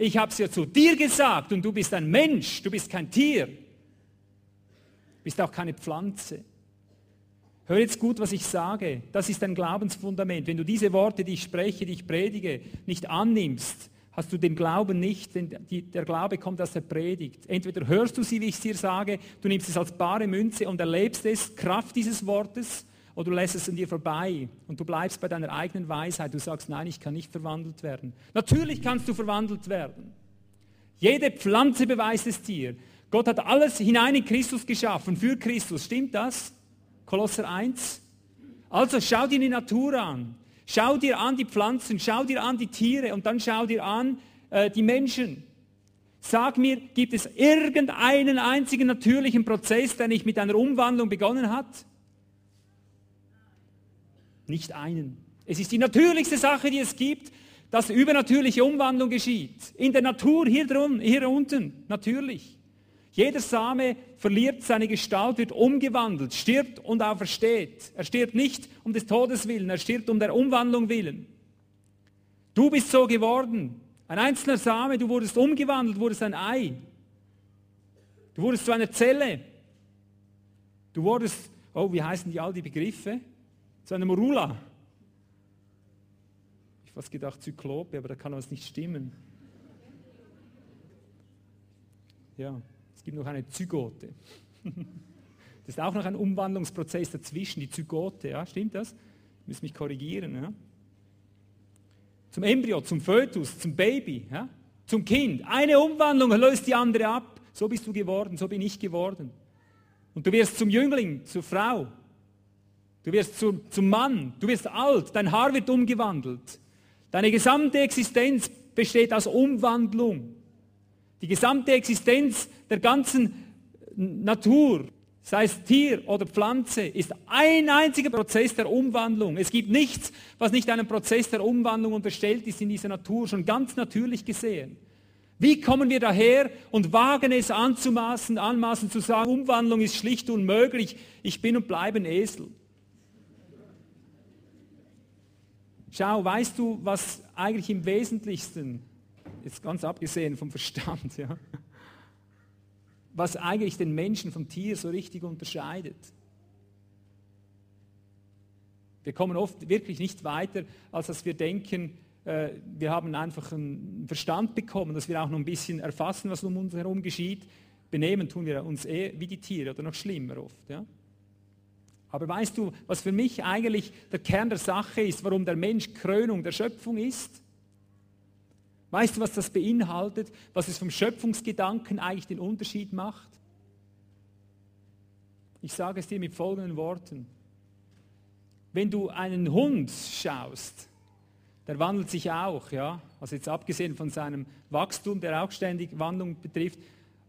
Ich habe es ja zu dir gesagt und du bist ein Mensch, du bist kein Tier. Du bist auch keine Pflanze. Hör jetzt gut, was ich sage. Das ist ein Glaubensfundament. Wenn du diese Worte, die ich spreche, die ich predige, nicht annimmst, hast du den Glauben nicht, denn der Glaube kommt aus der Predigt. Entweder hörst du sie, wie ich es dir sage, du nimmst es als bare Münze und erlebst es, Kraft dieses Wortes, oder du lässt es an dir vorbei und du bleibst bei deiner eigenen Weisheit. Du sagst, nein, ich kann nicht verwandelt werden. Natürlich kannst du verwandelt werden. Jede Pflanze beweist es dir. Gott hat alles hinein in Christus geschaffen, für Christus. Stimmt das? Kolosser 1. Also schau dir die Natur an. Schau dir an die Pflanzen, schau dir an die Tiere und dann schau dir an äh, die Menschen. Sag mir, gibt es irgendeinen einzigen natürlichen Prozess, der nicht mit einer Umwandlung begonnen hat? Nicht einen. Es ist die natürlichste Sache, die es gibt, dass übernatürliche Umwandlung geschieht. In der Natur, hier, drum, hier unten, natürlich. Jeder Same verliert seine Gestalt, wird umgewandelt, stirbt und aufersteht. Er stirbt nicht um des Todes willen, er stirbt um der Umwandlung willen. Du bist so geworden. Ein einzelner Same, du wurdest umgewandelt, wurdest ein Ei. Du wurdest zu einer Zelle. Du wurdest, oh, wie heißen die all die Begriffe? Zu einem Rula. Ich habe fast gedacht Zyklope, aber da kann was nicht stimmen. Ja, es gibt noch eine Zygote. Das ist auch noch ein Umwandlungsprozess dazwischen, die Zygote, ja, stimmt das? Ich muss mich korrigieren. Ja? Zum Embryo, zum Fötus, zum Baby, ja? zum Kind. Eine Umwandlung löst die andere ab. So bist du geworden, so bin ich geworden. Und du wirst zum Jüngling, zur Frau, Du wirst zum, zum Mann, du wirst alt, dein Haar wird umgewandelt. Deine gesamte Existenz besteht aus Umwandlung. Die gesamte Existenz der ganzen Natur, sei es Tier oder Pflanze, ist ein einziger Prozess der Umwandlung. Es gibt nichts, was nicht einem Prozess der Umwandlung unterstellt ist in dieser Natur, schon ganz natürlich gesehen. Wie kommen wir daher und wagen es anzumaßen, anmaßen zu sagen, Umwandlung ist schlicht unmöglich, ich bin und bleibe ein Esel. Schau, weißt du, was eigentlich im Wesentlichsten, jetzt ganz abgesehen vom Verstand, ja, was eigentlich den Menschen vom Tier so richtig unterscheidet? Wir kommen oft wirklich nicht weiter, als dass wir denken, äh, wir haben einfach einen Verstand bekommen, dass wir auch noch ein bisschen erfassen, was um uns herum geschieht. Benehmen tun wir uns eh wie die Tiere oder noch schlimmer oft. Ja? Aber weißt du, was für mich eigentlich der Kern der Sache ist, warum der Mensch Krönung der Schöpfung ist? Weißt du, was das beinhaltet, was es vom Schöpfungsgedanken eigentlich den Unterschied macht? Ich sage es dir mit folgenden Worten. Wenn du einen Hund schaust, der wandelt sich auch, ja. Also jetzt abgesehen von seinem Wachstum, der auch ständig Wandlung betrifft.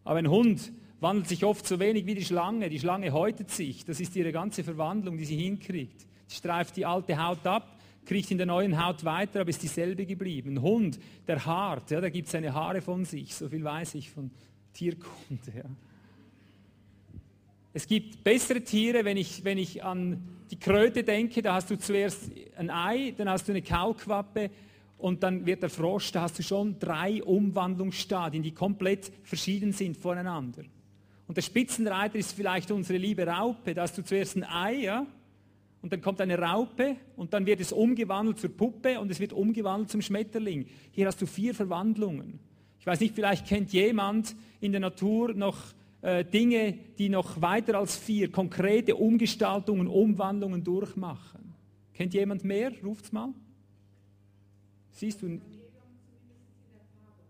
Aber ein Hund wandelt sich oft so wenig wie die Schlange. Die Schlange häutet sich. Das ist ihre ganze Verwandlung, die sie hinkriegt. Sie streift die alte Haut ab, kriegt in der neuen Haut weiter, aber ist dieselbe geblieben. Ein Hund, der hart, ja, der gibt seine Haare von sich. So viel weiß ich von Tierkunde. Ja. Es gibt bessere Tiere, wenn ich, wenn ich an die Kröte denke, da hast du zuerst ein Ei, dann hast du eine Kaulquappe und dann wird der Frosch, da hast du schon drei Umwandlungsstadien, die komplett verschieden sind voneinander. Und der Spitzenreiter ist vielleicht unsere liebe Raupe, da hast du zuerst ein Ei, ja, und dann kommt eine Raupe und dann wird es umgewandelt zur Puppe und es wird umgewandelt zum Schmetterling. Hier hast du vier Verwandlungen. Ich weiß nicht, vielleicht kennt jemand in der Natur noch äh, Dinge, die noch weiter als vier konkrete Umgestaltungen, Umwandlungen durchmachen. Kennt jemand mehr? Ruft's mal. Siehst du?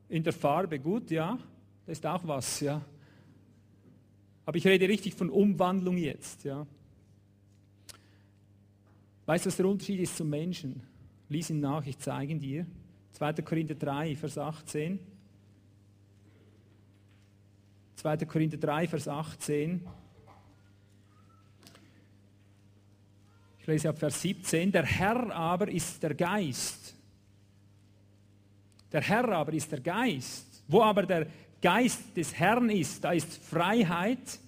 In der Farbe, gut, ja. Das ist auch was, ja. Aber ich rede richtig von Umwandlung jetzt, ja. Weißt du, was der Unterschied ist zum Menschen? Lies ihn nach, ich zeige ihn dir. 2. Korinther 3, Vers 18. 2. Korinther 3, Vers 18. Ich lese ab Vers 17. Der Herr aber ist der Geist. Der Herr aber ist der Geist. Wo aber der Geist des Herrn ist, da ist Freiheit.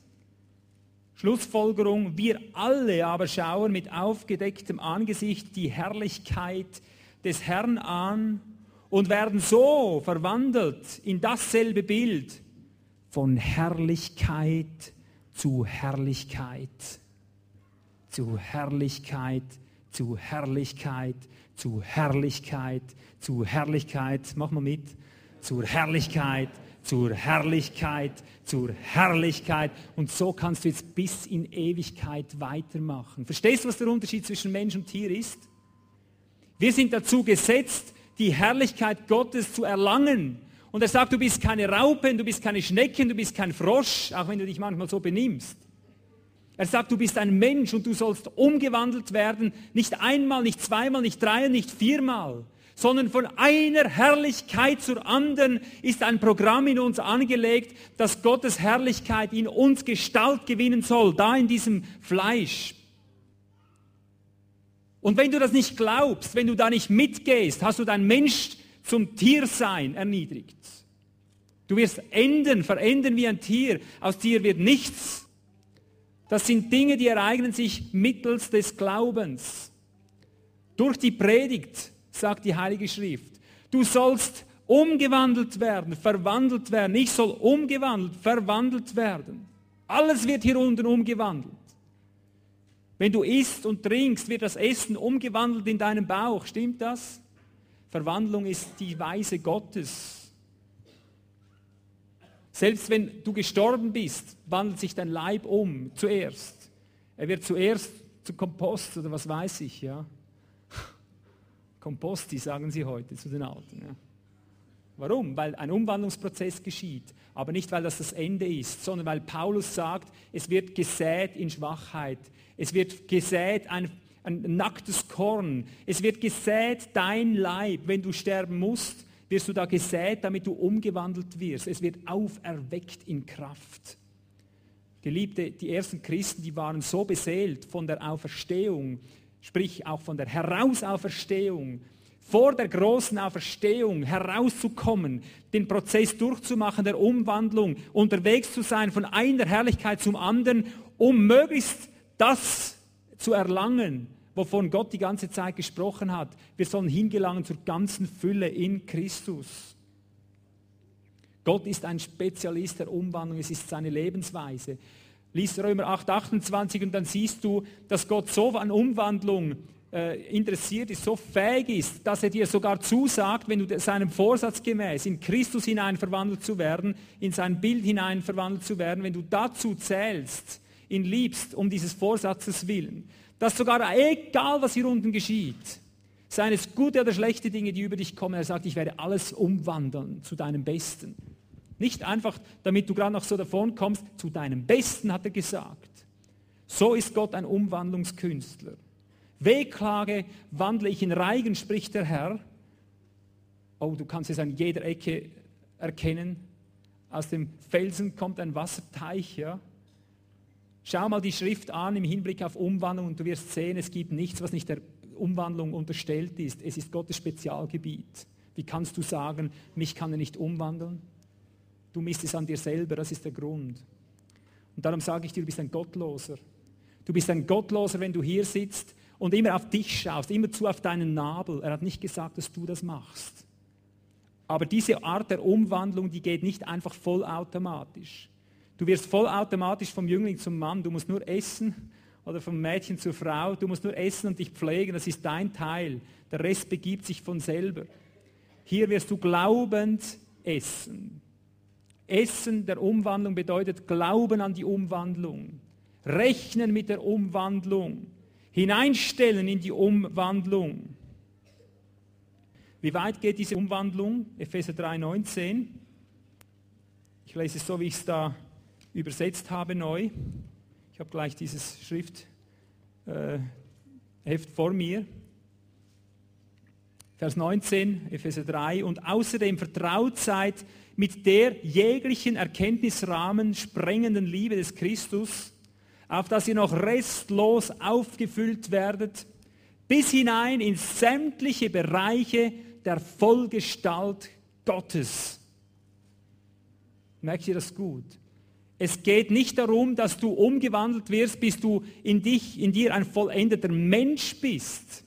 Schlussfolgerung, wir alle aber schauen mit aufgedecktem Angesicht die Herrlichkeit des Herrn an und werden so verwandelt in dasselbe Bild von Herrlichkeit zu Herrlichkeit, zu Herrlichkeit, zu Herrlichkeit, zu Herrlichkeit, zu Herrlichkeit, mach mal mit, zur Herrlichkeit, zur Herrlichkeit, zur Herrlichkeit. Und so kannst du jetzt bis in Ewigkeit weitermachen. Verstehst du, was der Unterschied zwischen Mensch und Tier ist? Wir sind dazu gesetzt, die Herrlichkeit Gottes zu erlangen. Und er sagt, du bist keine Raupen, du bist keine Schnecken, du bist kein Frosch, auch wenn du dich manchmal so benimmst. Er sagt, du bist ein Mensch und du sollst umgewandelt werden, nicht einmal, nicht zweimal, nicht dreimal, nicht viermal, sondern von einer Herrlichkeit zur anderen ist ein Programm in uns angelegt, dass Gottes Herrlichkeit in uns Gestalt gewinnen soll, da in diesem Fleisch. Und wenn du das nicht glaubst, wenn du da nicht mitgehst, hast du dein Mensch zum Tiersein erniedrigt. Du wirst enden, verenden wie ein Tier. Aus dir wird nichts. Das sind Dinge, die ereignen sich mittels des Glaubens. Durch die Predigt, sagt die Heilige Schrift. Du sollst umgewandelt werden, verwandelt werden. Ich soll umgewandelt, verwandelt werden. Alles wird hier unten umgewandelt. Wenn du isst und trinkst, wird das Essen umgewandelt in deinem Bauch. Stimmt das? Verwandlung ist die Weise Gottes. Selbst wenn du gestorben bist, wandelt sich dein Leib um zuerst. Er wird zuerst zu Kompost oder was weiß ich, ja. Komposti sagen sie heute zu den Alten. Ja. Warum? Weil ein Umwandlungsprozess geschieht, aber nicht weil das das Ende ist, sondern weil Paulus sagt, es wird gesät in Schwachheit, es wird gesät ein ein nacktes Korn. Es wird gesät, dein Leib, wenn du sterben musst, wirst du da gesät, damit du umgewandelt wirst. Es wird auferweckt in Kraft. Geliebte, die ersten Christen, die waren so beseelt von der Auferstehung, sprich auch von der Herausauferstehung, vor der großen Auferstehung herauszukommen, den Prozess durchzumachen der Umwandlung, unterwegs zu sein von einer Herrlichkeit zum anderen, um möglichst das zu erlangen, wovon Gott die ganze Zeit gesprochen hat. Wir sollen hingelangen zur ganzen Fülle in Christus. Gott ist ein Spezialist der Umwandlung, es ist seine Lebensweise. Lies Römer 8, 28 und dann siehst du, dass Gott so an Umwandlung äh, interessiert ist, so fähig ist, dass er dir sogar zusagt, wenn du seinem Vorsatz gemäß in Christus hinein verwandelt zu werden, in sein Bild hinein verwandelt zu werden, wenn du dazu zählst, ihn liebst, um dieses Vorsatzes willen, dass sogar egal, was hier unten geschieht, seien es gute oder schlechte Dinge, die über dich kommen, er sagt, ich werde alles umwandeln zu deinem Besten. Nicht einfach, damit du gerade noch so davon kommst, zu deinem Besten hat er gesagt. So ist Gott ein Umwandlungskünstler. Wehklage wandle ich in Reigen, spricht der Herr. Oh, du kannst es an jeder Ecke erkennen. Aus dem Felsen kommt ein Wasserteich. Ja? Schau mal die Schrift an im Hinblick auf Umwandlung und du wirst sehen, es gibt nichts, was nicht der Umwandlung unterstellt ist. Es ist Gottes Spezialgebiet. Wie kannst du sagen, mich kann er nicht umwandeln? Du misst es an dir selber, das ist der Grund. Und darum sage ich dir, du bist ein Gottloser. Du bist ein Gottloser, wenn du hier sitzt und immer auf dich schaust, immer zu auf deinen Nabel. Er hat nicht gesagt, dass du das machst. Aber diese Art der Umwandlung, die geht nicht einfach vollautomatisch. Du wirst vollautomatisch vom Jüngling zum Mann. Du musst nur essen oder vom Mädchen zur Frau. Du musst nur essen und dich pflegen. Das ist dein Teil. Der Rest begibt sich von selber. Hier wirst du glaubend essen. Essen der Umwandlung bedeutet Glauben an die Umwandlung, rechnen mit der Umwandlung, hineinstellen in die Umwandlung. Wie weit geht diese Umwandlung? Epheser 3,19. Ich lese es so, wie ich es da übersetzt habe neu. Ich habe gleich dieses Schriftheft äh, vor mir. Vers 19, Epheser 3. Und außerdem vertraut seid mit der jeglichen Erkenntnisrahmen sprengenden Liebe des Christus, auf dass ihr noch restlos aufgefüllt werdet, bis hinein in sämtliche Bereiche der Vollgestalt Gottes. Merkt ihr das gut? Es geht nicht darum, dass du umgewandelt wirst, bis du in, dich, in dir ein vollendeter Mensch bist.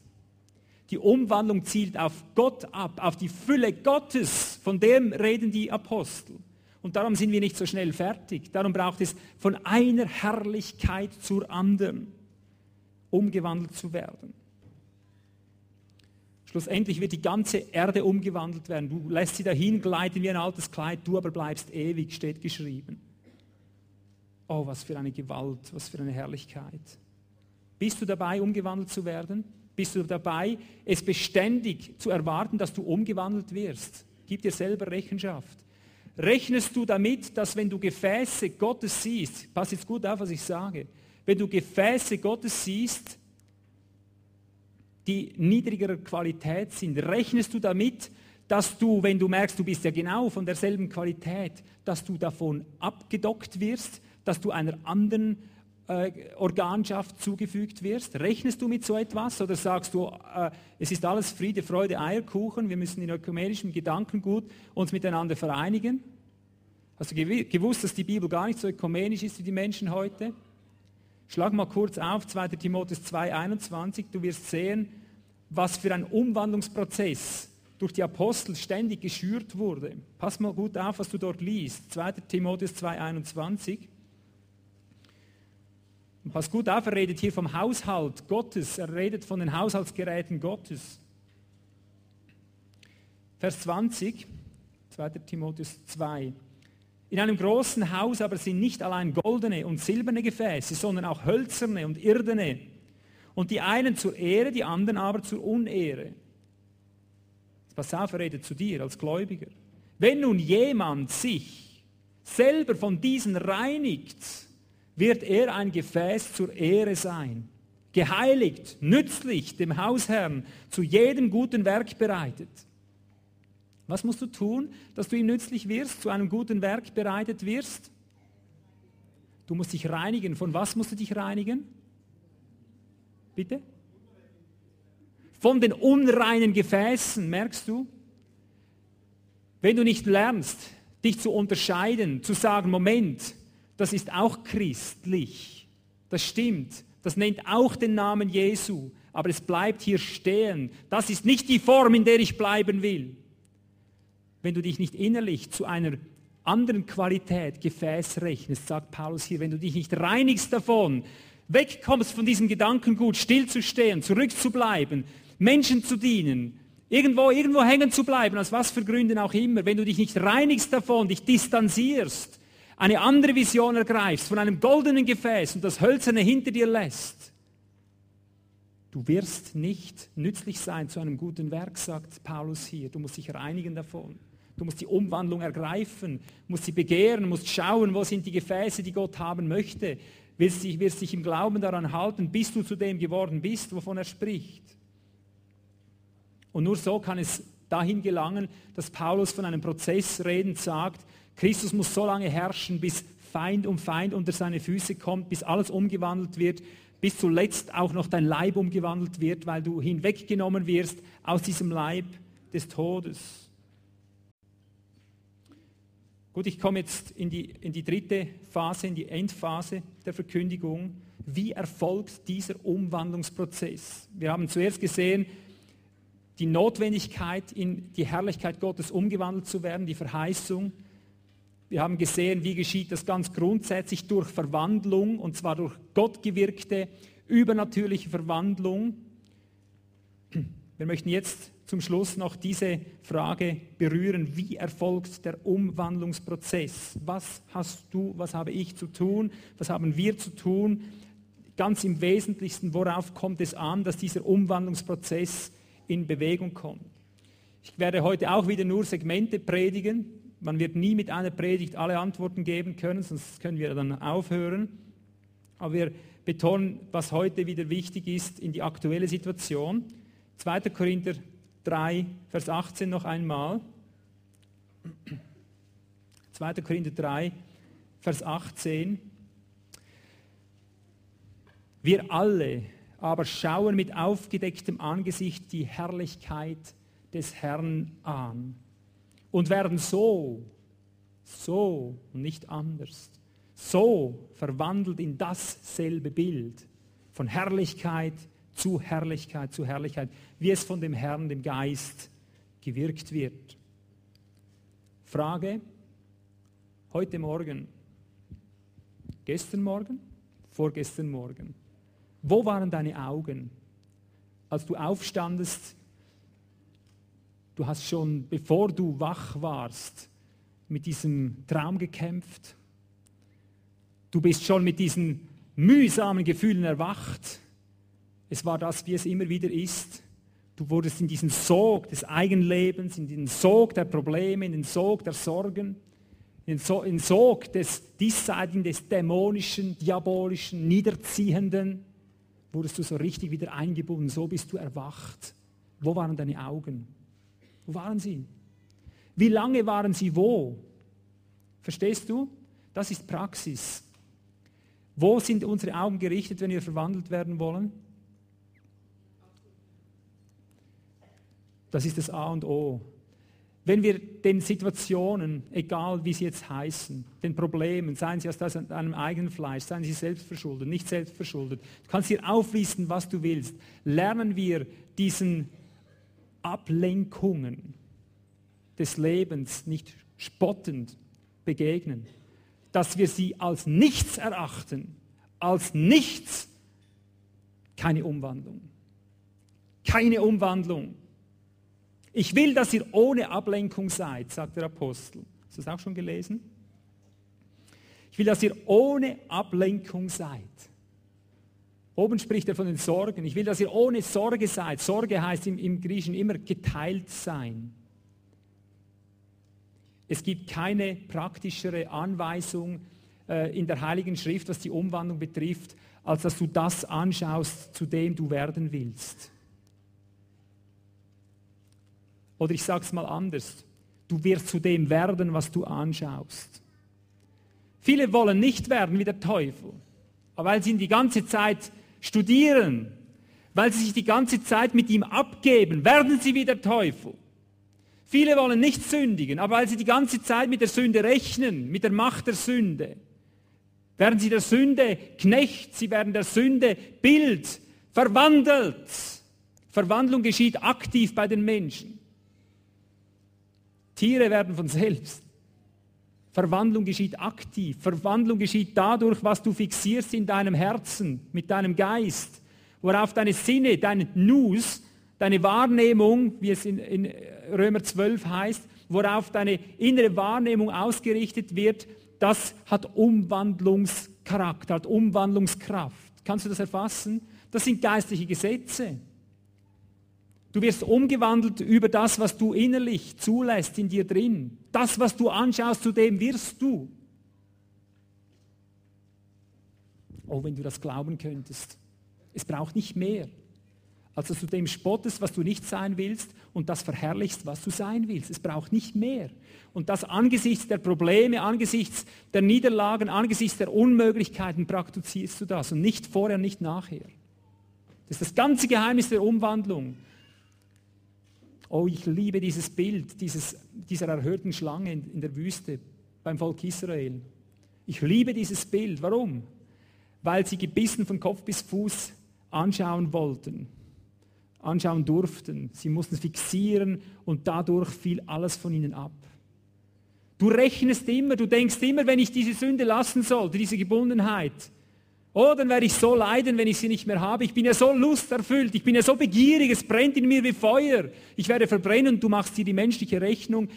Die Umwandlung zielt auf Gott ab, auf die Fülle Gottes. Von dem reden die Apostel. Und darum sind wir nicht so schnell fertig. Darum braucht es von einer Herrlichkeit zur anderen, umgewandelt zu werden. Schlussendlich wird die ganze Erde umgewandelt werden. Du lässt sie dahin gleiten wie ein altes Kleid, du aber bleibst ewig, steht geschrieben. Oh, was für eine Gewalt, was für eine Herrlichkeit. Bist du dabei, umgewandelt zu werden? Bist du dabei, es beständig zu erwarten, dass du umgewandelt wirst? Gib dir selber Rechenschaft. Rechnest du damit, dass wenn du Gefäße Gottes siehst, pass jetzt gut auf, was ich sage, wenn du Gefäße Gottes siehst, die niedrigerer Qualität sind, rechnest du damit, dass du, wenn du merkst, du bist ja genau von derselben Qualität, dass du davon abgedockt wirst, dass du einer anderen äh, Organschaft zugefügt wirst? Rechnest du mit so etwas oder sagst du, äh, es ist alles Friede, Freude, Eierkuchen, wir müssen in ökumenischem Gedankengut uns miteinander vereinigen? Hast du gewusst, dass die Bibel gar nicht so ökumenisch ist wie die Menschen heute? Schlag mal kurz auf, 2. Timotheus 2,21, du wirst sehen, was für ein Umwandlungsprozess durch die Apostel ständig geschürt wurde. Pass mal gut auf, was du dort liest. 2. Timotheus 2,21. Pass gut auf, er redet hier vom Haushalt Gottes, er redet von den Haushaltsgeräten Gottes. Vers 20, 2. Timotheus 2. In einem großen Haus aber sind nicht allein goldene und silberne Gefäße, sondern auch hölzerne und irdene. Und die einen zur Ehre, die anderen aber zur Unehre. Pass auf, er redet zu dir als Gläubiger. Wenn nun jemand sich selber von diesen reinigt, wird er ein Gefäß zur Ehre sein, geheiligt, nützlich dem Hausherrn, zu jedem guten Werk bereitet. Was musst du tun, dass du ihm nützlich wirst, zu einem guten Werk bereitet wirst? Du musst dich reinigen. Von was musst du dich reinigen? Bitte? Von den unreinen Gefäßen, merkst du? Wenn du nicht lernst, dich zu unterscheiden, zu sagen, Moment, das ist auch christlich. Das stimmt. Das nennt auch den Namen Jesu. Aber es bleibt hier stehen. Das ist nicht die Form, in der ich bleiben will. Wenn du dich nicht innerlich zu einer anderen Qualität Gefäß rechnest, sagt Paulus hier, wenn du dich nicht reinigst davon, wegkommst von diesem Gedankengut, stillzustehen, zurückzubleiben, Menschen zu dienen, irgendwo, irgendwo hängen zu bleiben, aus was für Gründen auch immer, wenn du dich nicht reinigst davon, dich distanzierst, eine andere Vision ergreifst von einem goldenen Gefäß und das hölzerne hinter dir lässt, du wirst nicht nützlich sein zu einem guten Werk, sagt Paulus hier. Du musst dich reinigen davon. Du musst die Umwandlung ergreifen, musst sie begehren, musst schauen, wo sind die Gefäße, die Gott haben möchte. Wirst dich, wirst dich im Glauben daran halten, bis du zu dem geworden bist, wovon er spricht. Und nur so kann es dahin gelangen, dass Paulus von einem Prozess redend sagt, Christus muss so lange herrschen, bis Feind um Feind unter seine Füße kommt, bis alles umgewandelt wird, bis zuletzt auch noch dein Leib umgewandelt wird, weil du hinweggenommen wirst aus diesem Leib des Todes. Gut, ich komme jetzt in die, in die dritte Phase, in die Endphase der Verkündigung. Wie erfolgt dieser Umwandlungsprozess? Wir haben zuerst gesehen, die Notwendigkeit, in die Herrlichkeit Gottes umgewandelt zu werden, die Verheißung. Wir haben gesehen, wie geschieht das ganz grundsätzlich durch Verwandlung, und zwar durch gottgewirkte, übernatürliche Verwandlung. Wir möchten jetzt zum Schluss noch diese Frage berühren. Wie erfolgt der Umwandlungsprozess? Was hast du, was habe ich zu tun? Was haben wir zu tun? Ganz im Wesentlichsten, worauf kommt es an, dass dieser Umwandlungsprozess in Bewegung kommt? Ich werde heute auch wieder nur Segmente predigen. Man wird nie mit einer Predigt alle Antworten geben können, sonst können wir dann aufhören. Aber wir betonen, was heute wieder wichtig ist in die aktuelle Situation. 2. Korinther 3, Vers 18 noch einmal. 2. Korinther 3, Vers 18. Wir alle aber schauen mit aufgedecktem Angesicht die Herrlichkeit des Herrn an und werden so, so und nicht anders, so verwandelt in dasselbe Bild von Herrlichkeit zu Herrlichkeit zu Herrlichkeit, wie es von dem Herrn, dem Geist, gewirkt wird. Frage, heute Morgen, gestern Morgen, vorgestern Morgen, wo waren deine Augen, als du aufstandest Du hast schon, bevor du wach warst, mit diesem Traum gekämpft. Du bist schon mit diesen mühsamen Gefühlen erwacht. Es war das, wie es immer wieder ist. Du wurdest in diesen Sog des Eigenlebens, in den Sog der Probleme, in den Sog der Sorgen, in den Sog des Diesseitigen, des Dämonischen, Diabolischen, Niederziehenden, wurdest du so richtig wieder eingebunden. So bist du erwacht. Wo waren deine Augen? Wo waren sie? Wie lange waren sie wo? Verstehst du? Das ist Praxis. Wo sind unsere Augen gerichtet, wenn wir verwandelt werden wollen? Das ist das A und O. Wenn wir den Situationen, egal wie sie jetzt heißen, den Problemen, seien sie aus einem eigenen Fleisch, seien sie selbstverschuldet, nicht selbstverschuldet, du kannst hier auflisten, was du willst, lernen wir diesen Ablenkungen des Lebens nicht spottend begegnen, dass wir sie als nichts erachten, als nichts, keine Umwandlung. Keine Umwandlung. Ich will, dass ihr ohne Ablenkung seid, sagt der Apostel. Hast du das auch schon gelesen? Ich will, dass ihr ohne Ablenkung seid. Oben spricht er von den Sorgen. Ich will, dass ihr ohne Sorge seid. Sorge heißt im, im Griechischen immer geteilt sein. Es gibt keine praktischere Anweisung äh, in der Heiligen Schrift, was die Umwandlung betrifft, als dass du das anschaust, zu dem du werden willst. Oder ich sage es mal anders, du wirst zu dem werden, was du anschaust. Viele wollen nicht werden wie der Teufel, aber weil sie ihn die ganze Zeit studieren, weil sie sich die ganze Zeit mit ihm abgeben, werden sie wie der Teufel. Viele wollen nicht sündigen, aber weil sie die ganze Zeit mit der Sünde rechnen, mit der Macht der Sünde, werden sie der Sünde Knecht, sie werden der Sünde Bild, verwandelt. Verwandlung geschieht aktiv bei den Menschen. Tiere werden von selbst. Verwandlung geschieht aktiv. Verwandlung geschieht dadurch, was du fixierst in deinem Herzen, mit deinem Geist, worauf deine Sinne, dein Nus, deine Wahrnehmung, wie es in, in Römer 12 heißt, worauf deine innere Wahrnehmung ausgerichtet wird, das hat Umwandlungscharakter, hat Umwandlungskraft. Kannst du das erfassen? Das sind geistliche Gesetze. Du wirst umgewandelt über das, was du innerlich zulässt in dir drin. Das, was du anschaust, zu dem wirst du. Oh, wenn du das glauben könntest. Es braucht nicht mehr. als dass du dem spottest, was du nicht sein willst und das verherrlichst, was du sein willst. Es braucht nicht mehr. Und das angesichts der Probleme, angesichts der Niederlagen, angesichts der Unmöglichkeiten praktizierst du das und nicht vorher, nicht nachher. Das ist das ganze Geheimnis der Umwandlung. Oh, ich liebe dieses Bild dieses, dieser erhörten Schlange in, in der Wüste beim Volk Israel. Ich liebe dieses Bild. Warum? Weil sie gebissen von Kopf bis Fuß anschauen wollten, anschauen durften. Sie mussten fixieren und dadurch fiel alles von ihnen ab. Du rechnest immer, du denkst immer, wenn ich diese Sünde lassen sollte, diese Gebundenheit, oh, dann werde ich so leiden, wenn ich sie nicht mehr habe. Ich bin ja so lusterfüllt, ich bin ja so begierig, es brennt in mir wie Feuer. Ich werde verbrennen, du machst dir die menschliche Rechnung,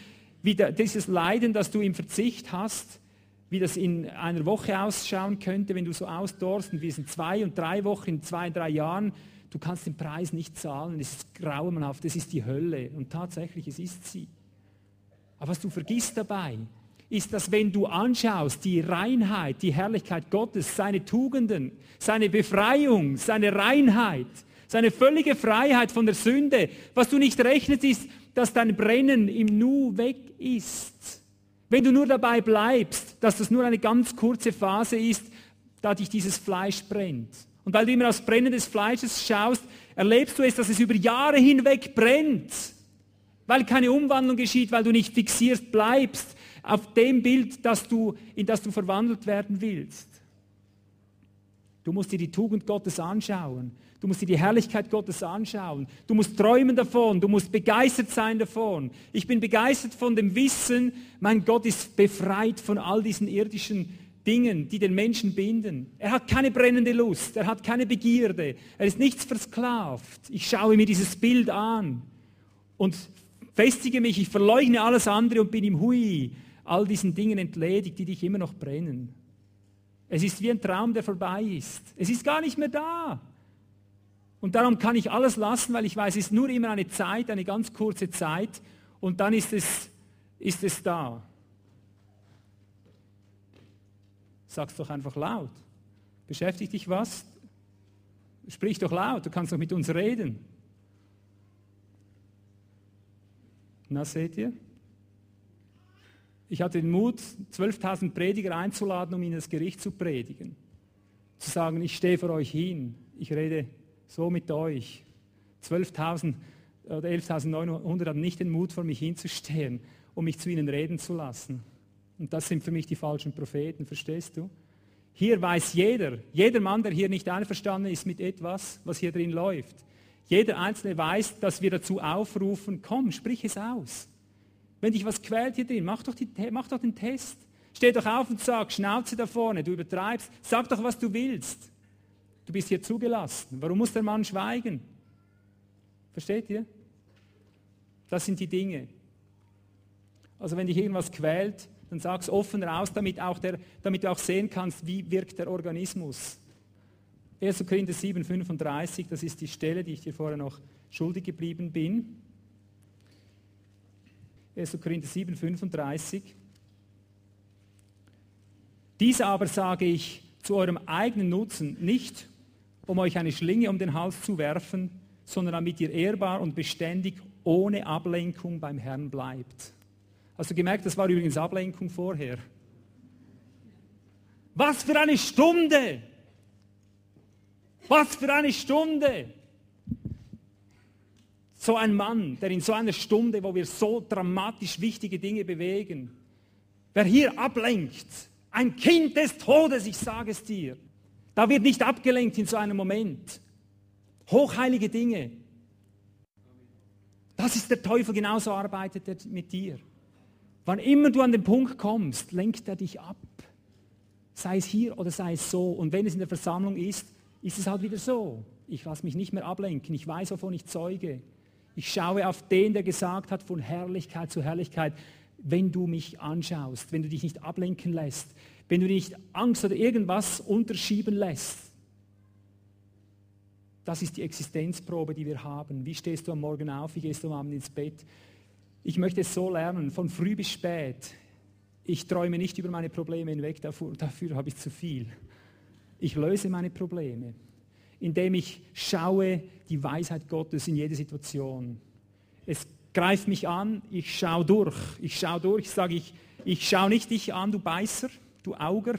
wie dieses Leiden, das du im Verzicht hast, wie das in einer Woche ausschauen könnte, wenn du so ausdorst und wie es in zwei und drei Wochen, in zwei, drei Jahren, du kannst den Preis nicht zahlen, es ist grauenhaft, es ist die Hölle und tatsächlich, es ist sie. Aber was du vergisst dabei, ist, dass wenn du anschaust, die Reinheit, die Herrlichkeit Gottes, seine Tugenden, seine Befreiung, seine Reinheit, seine völlige Freiheit von der Sünde, was du nicht rechnest, ist, dass dein Brennen im Nu weg ist. Wenn du nur dabei bleibst, dass das nur eine ganz kurze Phase ist, da dich dieses Fleisch brennt. Und weil du immer aufs Brennen des Fleisches schaust, erlebst du es, dass es über Jahre hinweg brennt. Weil keine Umwandlung geschieht, weil du nicht fixiert bleibst auf dem Bild, das du, in das du verwandelt werden willst. Du musst dir die Tugend Gottes anschauen. Du musst dir die Herrlichkeit Gottes anschauen. Du musst träumen davon. Du musst begeistert sein davon. Ich bin begeistert von dem Wissen, mein Gott ist befreit von all diesen irdischen Dingen, die den Menschen binden. Er hat keine brennende Lust. Er hat keine Begierde. Er ist nichts versklavt. Ich schaue mir dieses Bild an und festige mich. Ich verleugne alles andere und bin im Hui all diesen Dingen entledigt, die dich immer noch brennen. Es ist wie ein Traum, der vorbei ist. Es ist gar nicht mehr da. Und darum kann ich alles lassen, weil ich weiß, es ist nur immer eine Zeit, eine ganz kurze Zeit und dann ist es, ist es da. Sag's doch einfach laut. Beschäftigt dich was? Sprich doch laut, du kannst doch mit uns reden. Na, seht ihr? Ich hatte den Mut, 12.000 Prediger einzuladen, um ihnen das Gericht zu predigen. Zu sagen, ich stehe vor euch hin, ich rede so mit euch. 12.000 oder 11.900 haben nicht den Mut, vor mich hinzustehen, um mich zu ihnen reden zu lassen. Und das sind für mich die falschen Propheten, verstehst du? Hier weiß jeder, jeder Mann, der hier nicht einverstanden ist mit etwas, was hier drin läuft. Jeder Einzelne weiß, dass wir dazu aufrufen, komm, sprich es aus. Wenn dich was quält hier drin, mach doch, die, mach doch den Test. Steh doch auf und sag, Schnauze da vorne, du übertreibst, sag doch, was du willst. Du bist hier zugelassen. Warum muss der Mann schweigen? Versteht ihr? Das sind die Dinge. Also wenn dich irgendwas quält, dann sag es offen raus, damit, auch der, damit du auch sehen kannst, wie wirkt der Organismus. 1. Korinther 7, 35, das ist die Stelle, die ich dir vorher noch schuldig geblieben bin. 1. Korinther 7, 35. Dies aber sage ich zu eurem eigenen Nutzen, nicht um euch eine Schlinge um den Hals zu werfen, sondern damit ihr ehrbar und beständig ohne Ablenkung beim Herrn bleibt. Hast du gemerkt, das war übrigens Ablenkung vorher. Was für eine Stunde! Was für eine Stunde! So ein Mann, der in so einer Stunde, wo wir so dramatisch wichtige Dinge bewegen, wer hier ablenkt, ein Kind des Todes, ich sage es dir, da wird nicht abgelenkt in so einem Moment. Hochheilige Dinge. Das ist der Teufel, genauso arbeitet er mit dir. Wann immer du an den Punkt kommst, lenkt er dich ab. Sei es hier oder sei es so. Und wenn es in der Versammlung ist, ist es halt wieder so. Ich lasse mich nicht mehr ablenken. Ich weiß, wovon ich zeuge. Ich schaue auf den, der gesagt hat, von Herrlichkeit zu Herrlichkeit. Wenn du mich anschaust, wenn du dich nicht ablenken lässt, wenn du nicht Angst oder irgendwas unterschieben lässt. Das ist die Existenzprobe, die wir haben. Wie stehst du am Morgen auf? Wie gehst du am Abend ins Bett? Ich möchte es so lernen, von früh bis spät. Ich träume nicht über meine Probleme hinweg, dafür, dafür habe ich zu viel. Ich löse meine Probleme. Indem ich schaue die Weisheit Gottes in jede Situation. Es greift mich an, ich schaue durch. Ich schaue durch, sage, ich, ich schaue nicht dich an, du Beißer, du Auger,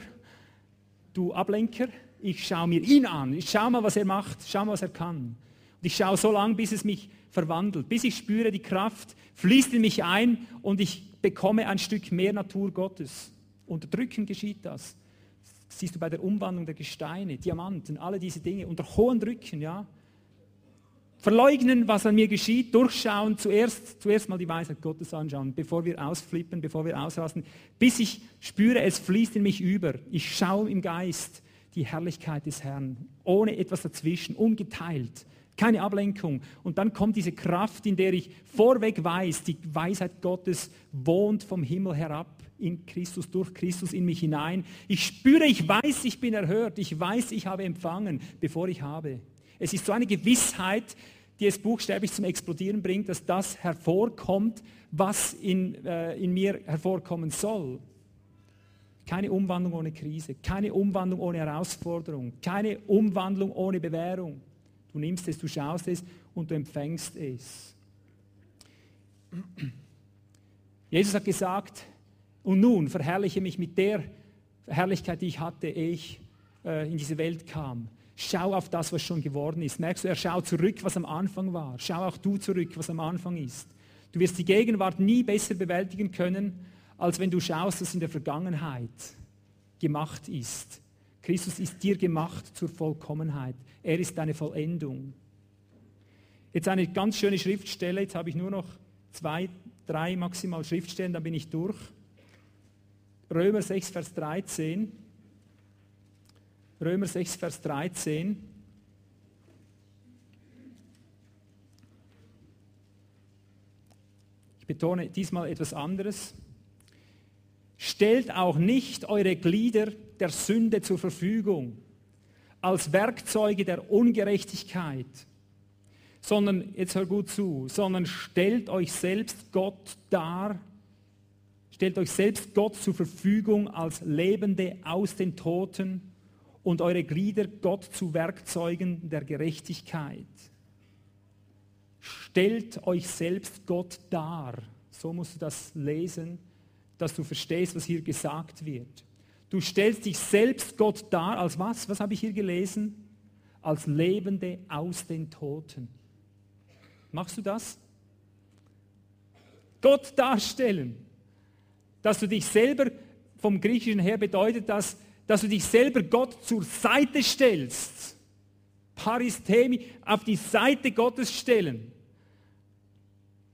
du Ablenker. Ich schaue mir ihn an. Ich schaue mal, was er macht. Schau mal, was er kann. Und ich schaue so lange, bis es mich verwandelt, bis ich spüre, die Kraft fließt in mich ein und ich bekomme ein Stück mehr Natur Gottes. Unter Drücken geschieht das. Siehst du bei der Umwandlung der Gesteine, Diamanten, alle diese Dinge, unter hohen Drücken, ja. Verleugnen, was an mir geschieht, durchschauen, zuerst, zuerst mal die Weisheit Gottes anschauen, bevor wir ausflippen, bevor wir ausrasten, bis ich spüre, es fließt in mich über. Ich schaue im Geist die Herrlichkeit des Herrn, ohne etwas dazwischen, ungeteilt keine Ablenkung. Und dann kommt diese Kraft, in der ich vorweg weiß, die Weisheit Gottes wohnt vom Himmel herab in Christus, durch Christus in mich hinein. Ich spüre, ich weiß, ich bin erhört, ich weiß, ich habe empfangen, bevor ich habe. Es ist so eine Gewissheit, die es buchstäblich zum Explodieren bringt, dass das hervorkommt, was in, äh, in mir hervorkommen soll. Keine Umwandlung ohne Krise, keine Umwandlung ohne Herausforderung, keine Umwandlung ohne Bewährung. Du nimmst es, du schaust es und du empfängst es. Jesus hat gesagt, und nun verherrliche mich mit der Herrlichkeit, die ich hatte, ehe ich äh, in diese Welt kam. Schau auf das, was schon geworden ist. Merkst du, er schaut zurück, was am Anfang war. Schau auch du zurück, was am Anfang ist. Du wirst die Gegenwart nie besser bewältigen können, als wenn du schaust, was in der Vergangenheit gemacht ist. Christus ist dir gemacht zur Vollkommenheit. Er ist deine Vollendung. Jetzt eine ganz schöne Schriftstelle, jetzt habe ich nur noch zwei, drei maximal Schriftstellen, dann bin ich durch. Römer 6, Vers 13. Römer 6, Vers 13. Ich betone diesmal etwas anderes. Stellt auch nicht eure Glieder der Sünde zur Verfügung als Werkzeuge der Ungerechtigkeit, sondern, jetzt hör gut zu, sondern stellt euch selbst Gott dar, stellt euch selbst Gott zur Verfügung als Lebende aus den Toten und eure Glieder Gott zu Werkzeugen der Gerechtigkeit. Stellt euch selbst Gott dar. So musst du das lesen, dass du verstehst, was hier gesagt wird. Du stellst dich selbst Gott dar als was? Was habe ich hier gelesen? Als Lebende aus den Toten. Machst du das? Gott darstellen. Dass du dich selber, vom Griechischen her bedeutet das, dass du dich selber Gott zur Seite stellst. Paristemi, auf die Seite Gottes stellen.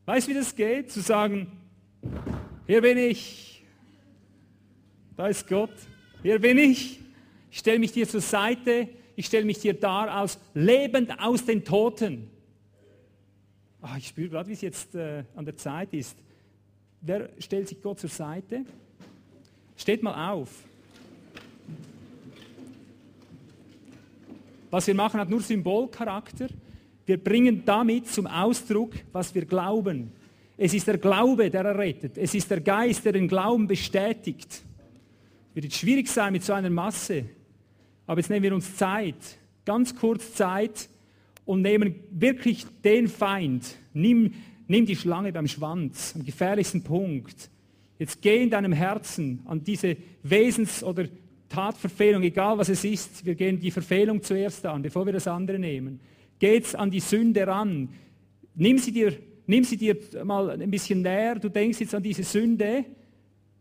Weißt du, wie das geht? Zu sagen, hier bin ich, da ist Gott. Hier bin ich. Ich stelle mich dir zur Seite. Ich stelle mich dir dar als lebend aus den Toten. Ach, ich spüre gerade, wie es jetzt äh, an der Zeit ist. Wer stellt sich Gott zur Seite? Steht mal auf. Was wir machen, hat nur Symbolcharakter. Wir bringen damit zum Ausdruck, was wir glauben. Es ist der Glaube, der errettet. Es ist der Geist, der den Glauben bestätigt. Wird jetzt schwierig sein mit so einer Masse. Aber jetzt nehmen wir uns Zeit, ganz kurz Zeit und nehmen wirklich den Feind. Nimm, nimm die Schlange beim Schwanz, am gefährlichsten Punkt. Jetzt geh in deinem Herzen an diese Wesens- oder Tatverfehlung, egal was es ist. Wir gehen die Verfehlung zuerst an, bevor wir das andere nehmen. Geh jetzt an die Sünde ran. Nimm sie dir, nimm sie dir mal ein bisschen näher. Du denkst jetzt an diese Sünde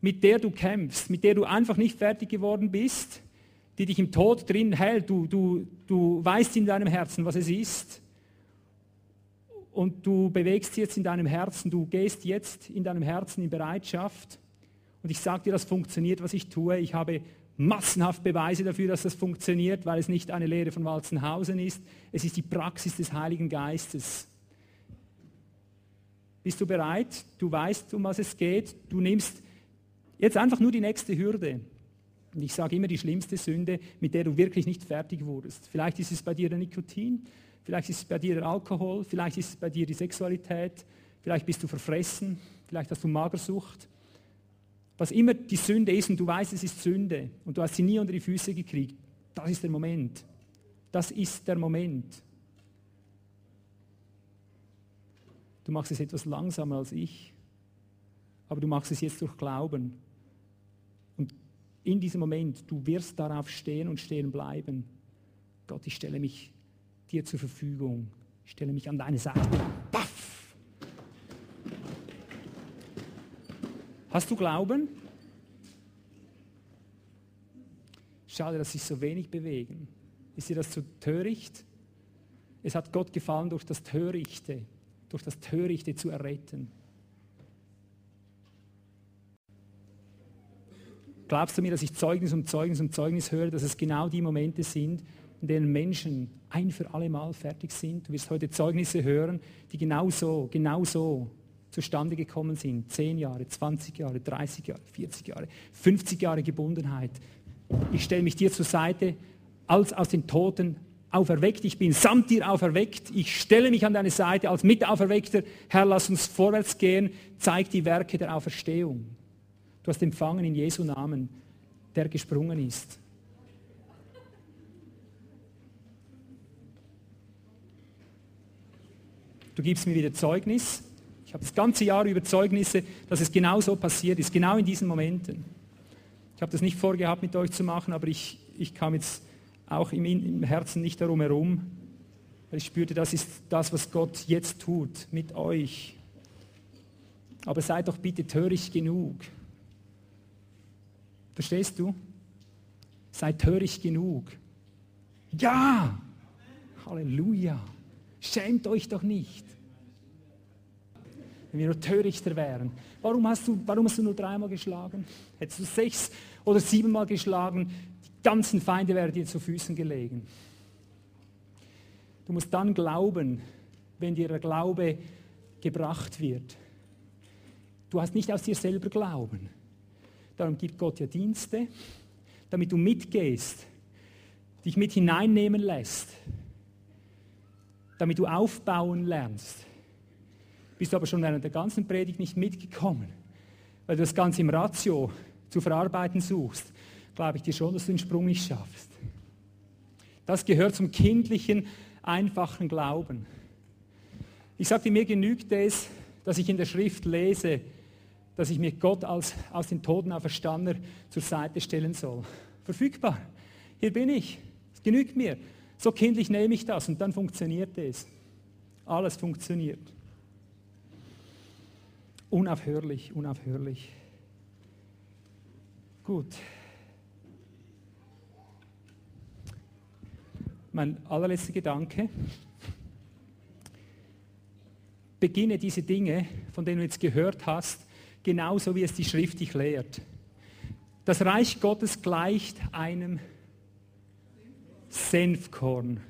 mit der du kämpfst, mit der du einfach nicht fertig geworden bist, die dich im Tod drin hält. Du, du, du weißt in deinem Herzen, was es ist. Und du bewegst jetzt in deinem Herzen, du gehst jetzt in deinem Herzen in Bereitschaft. Und ich sage dir, das funktioniert, was ich tue. Ich habe massenhaft Beweise dafür, dass das funktioniert, weil es nicht eine Lehre von Walzenhausen ist. Es ist die Praxis des Heiligen Geistes. Bist du bereit? Du weißt, um was es geht. Du nimmst Jetzt einfach nur die nächste Hürde. Und ich sage immer die schlimmste Sünde, mit der du wirklich nicht fertig wurdest. Vielleicht ist es bei dir der Nikotin, vielleicht ist es bei dir der Alkohol, vielleicht ist es bei dir die Sexualität, vielleicht bist du verfressen, vielleicht hast du Magersucht. Was immer die Sünde ist und du weißt, es ist Sünde und du hast sie nie unter die Füße gekriegt, das ist der Moment. Das ist der Moment. Du machst es etwas langsamer als ich, aber du machst es jetzt durch Glauben. In diesem Moment, du wirst darauf stehen und stehen bleiben. Gott, ich stelle mich dir zur Verfügung. Ich stelle mich an deine Seite. Paff! Hast du Glauben? Schade, dass sich so wenig bewegen. Ist dir das zu töricht? Es hat Gott gefallen, durch das Törichte, durch das Törichte zu erretten. Glaubst du mir, dass ich Zeugnis um Zeugnis um Zeugnis höre, dass es genau die Momente sind, in denen Menschen ein für alle Mal fertig sind? Du wirst heute Zeugnisse hören, die genau so, genau so zustande gekommen sind. Zehn Jahre, 20 Jahre, 30 Jahre, 40 Jahre, 50 Jahre Gebundenheit. Ich stelle mich dir zur Seite, als aus den Toten auferweckt. Ich bin samt dir auferweckt. Ich stelle mich an deine Seite als Mitauferweckter. Herr, lass uns vorwärts gehen. Zeig die Werke der Auferstehung. Du hast empfangen in Jesu Namen, der gesprungen ist. Du gibst mir wieder Zeugnis. Ich habe das ganze Jahr über Zeugnisse, dass es genau so passiert ist, genau in diesen Momenten. Ich habe das nicht vorgehabt, mit euch zu machen, aber ich, ich kam jetzt auch im, im Herzen nicht darum herum. Ich spürte, das ist das, was Gott jetzt tut mit euch. Aber seid doch bitte töricht genug, Verstehst du? Seid töricht genug. Ja! Halleluja! Schämt euch doch nicht. Wenn wir nur törichter wären. Warum hast du, warum hast du nur dreimal geschlagen? Hättest du sechs oder siebenmal geschlagen, die ganzen Feinde wären dir zu Füßen gelegen. Du musst dann glauben, wenn dir der Glaube gebracht wird. Du hast nicht aus dir selber Glauben. Darum gibt Gott ja Dienste, damit du mitgehst, dich mit hineinnehmen lässt, damit du aufbauen lernst. Bist du aber schon während der ganzen Predigt nicht mitgekommen, weil du das Ganze im Ratio zu verarbeiten suchst, glaube ich dir schon, dass du den Sprung nicht schaffst. Das gehört zum kindlichen, einfachen Glauben. Ich sagte, mir genügt es, dass ich in der Schrift lese, dass ich mir Gott als aus den Toten auferstandener zur Seite stellen soll. Verfügbar. Hier bin ich. Es genügt mir. So kindlich nehme ich das und dann funktioniert es. Alles funktioniert. Unaufhörlich, unaufhörlich. Gut. Mein allerletzter Gedanke. Beginne diese Dinge, von denen du jetzt gehört hast, genauso wie es die Schrift dich lehrt. Das Reich Gottes gleicht einem Senfkorn.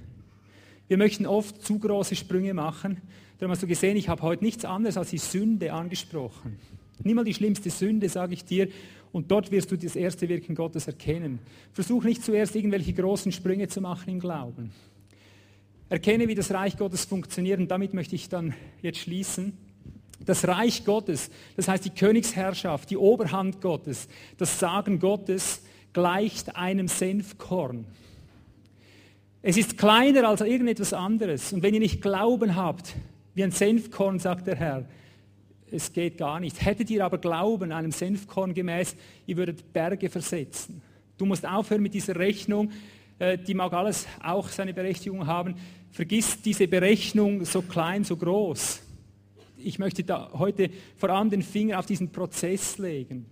Wir möchten oft zu große Sprünge machen. Darum hast du gesehen, ich habe heute nichts anderes als die Sünde angesprochen. Nimm mal die schlimmste Sünde, sage ich dir, und dort wirst du das erste Wirken Gottes erkennen. Versuch nicht zuerst irgendwelche großen Sprünge zu machen im Glauben. Erkenne, wie das Reich Gottes funktioniert und damit möchte ich dann jetzt schließen. Das Reich Gottes, das heißt die Königsherrschaft, die Oberhand Gottes, das Sagen Gottes gleicht einem Senfkorn. Es ist kleiner als irgendetwas anderes. Und wenn ihr nicht Glauben habt, wie ein Senfkorn, sagt der Herr, es geht gar nicht. Hättet ihr aber Glauben einem Senfkorn gemäß, ihr würdet Berge versetzen. Du musst aufhören mit dieser Rechnung, äh, die mag alles auch seine Berechtigung haben. Vergiss diese Berechnung so klein, so groß ich möchte da heute vor allem den Finger auf diesen Prozess legen.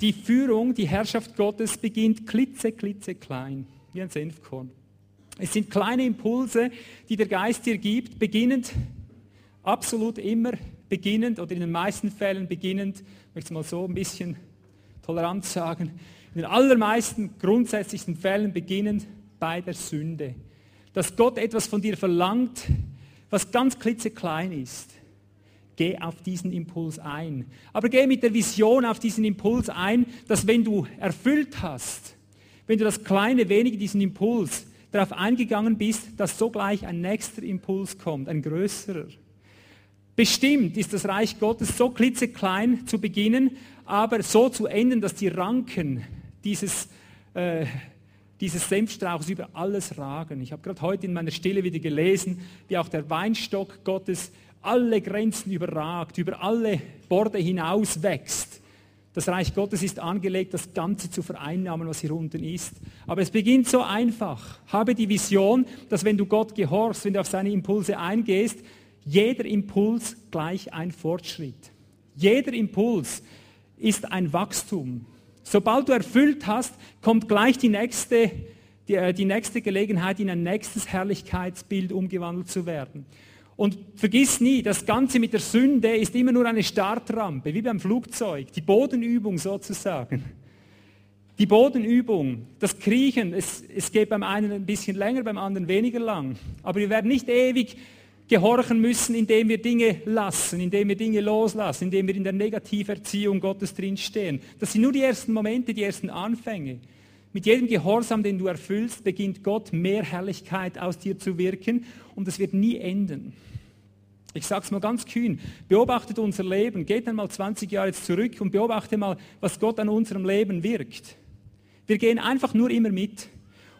Die Führung, die Herrschaft Gottes beginnt klitze, klitze klein, wie ein Senfkorn. Es sind kleine Impulse, die der Geist dir gibt, beginnend, absolut immer beginnend oder in den meisten Fällen beginnend, ich möchte mal so ein bisschen tolerant sagen, in den allermeisten grundsätzlichsten Fällen beginnend bei der Sünde. Dass Gott etwas von dir verlangt, was ganz klitzeklein ist. Geh auf diesen Impuls ein. Aber geh mit der Vision auf diesen Impuls ein, dass wenn du erfüllt hast, wenn du das kleine wenige, diesen Impuls, darauf eingegangen bist, dass sogleich ein nächster Impuls kommt, ein größerer. Bestimmt ist das Reich Gottes so klitzeklein zu beginnen, aber so zu enden, dass die Ranken dieses, äh, dieses Senfstrauches über alles ragen. Ich habe gerade heute in meiner Stille wieder gelesen, wie auch der Weinstock Gottes alle Grenzen überragt, über alle Borde hinaus wächst. Das Reich Gottes ist angelegt, das Ganze zu vereinnahmen, was hier unten ist. Aber es beginnt so einfach. Habe die Vision, dass wenn du Gott gehorchst, wenn du auf seine Impulse eingehst, jeder Impuls gleich ein Fortschritt. Jeder Impuls ist ein Wachstum. Sobald du erfüllt hast, kommt gleich die nächste, die, äh, die nächste Gelegenheit, in ein nächstes Herrlichkeitsbild umgewandelt zu werden. Und vergiss nie, das Ganze mit der Sünde ist immer nur eine Startrampe, wie beim Flugzeug, die Bodenübung sozusagen. Die Bodenübung, das Kriechen, es, es geht beim einen ein bisschen länger, beim anderen weniger lang. Aber wir werden nicht ewig gehorchen müssen, indem wir Dinge lassen, indem wir Dinge loslassen, indem wir in der Negativerziehung Gottes drinstehen. Das sind nur die ersten Momente, die ersten Anfänge. Mit jedem Gehorsam, den du erfüllst, beginnt Gott mehr Herrlichkeit aus dir zu wirken und es wird nie enden. Ich sage es mal ganz kühn, beobachtet unser Leben, geht einmal 20 Jahre zurück und beobachte mal, was Gott an unserem Leben wirkt. Wir gehen einfach nur immer mit.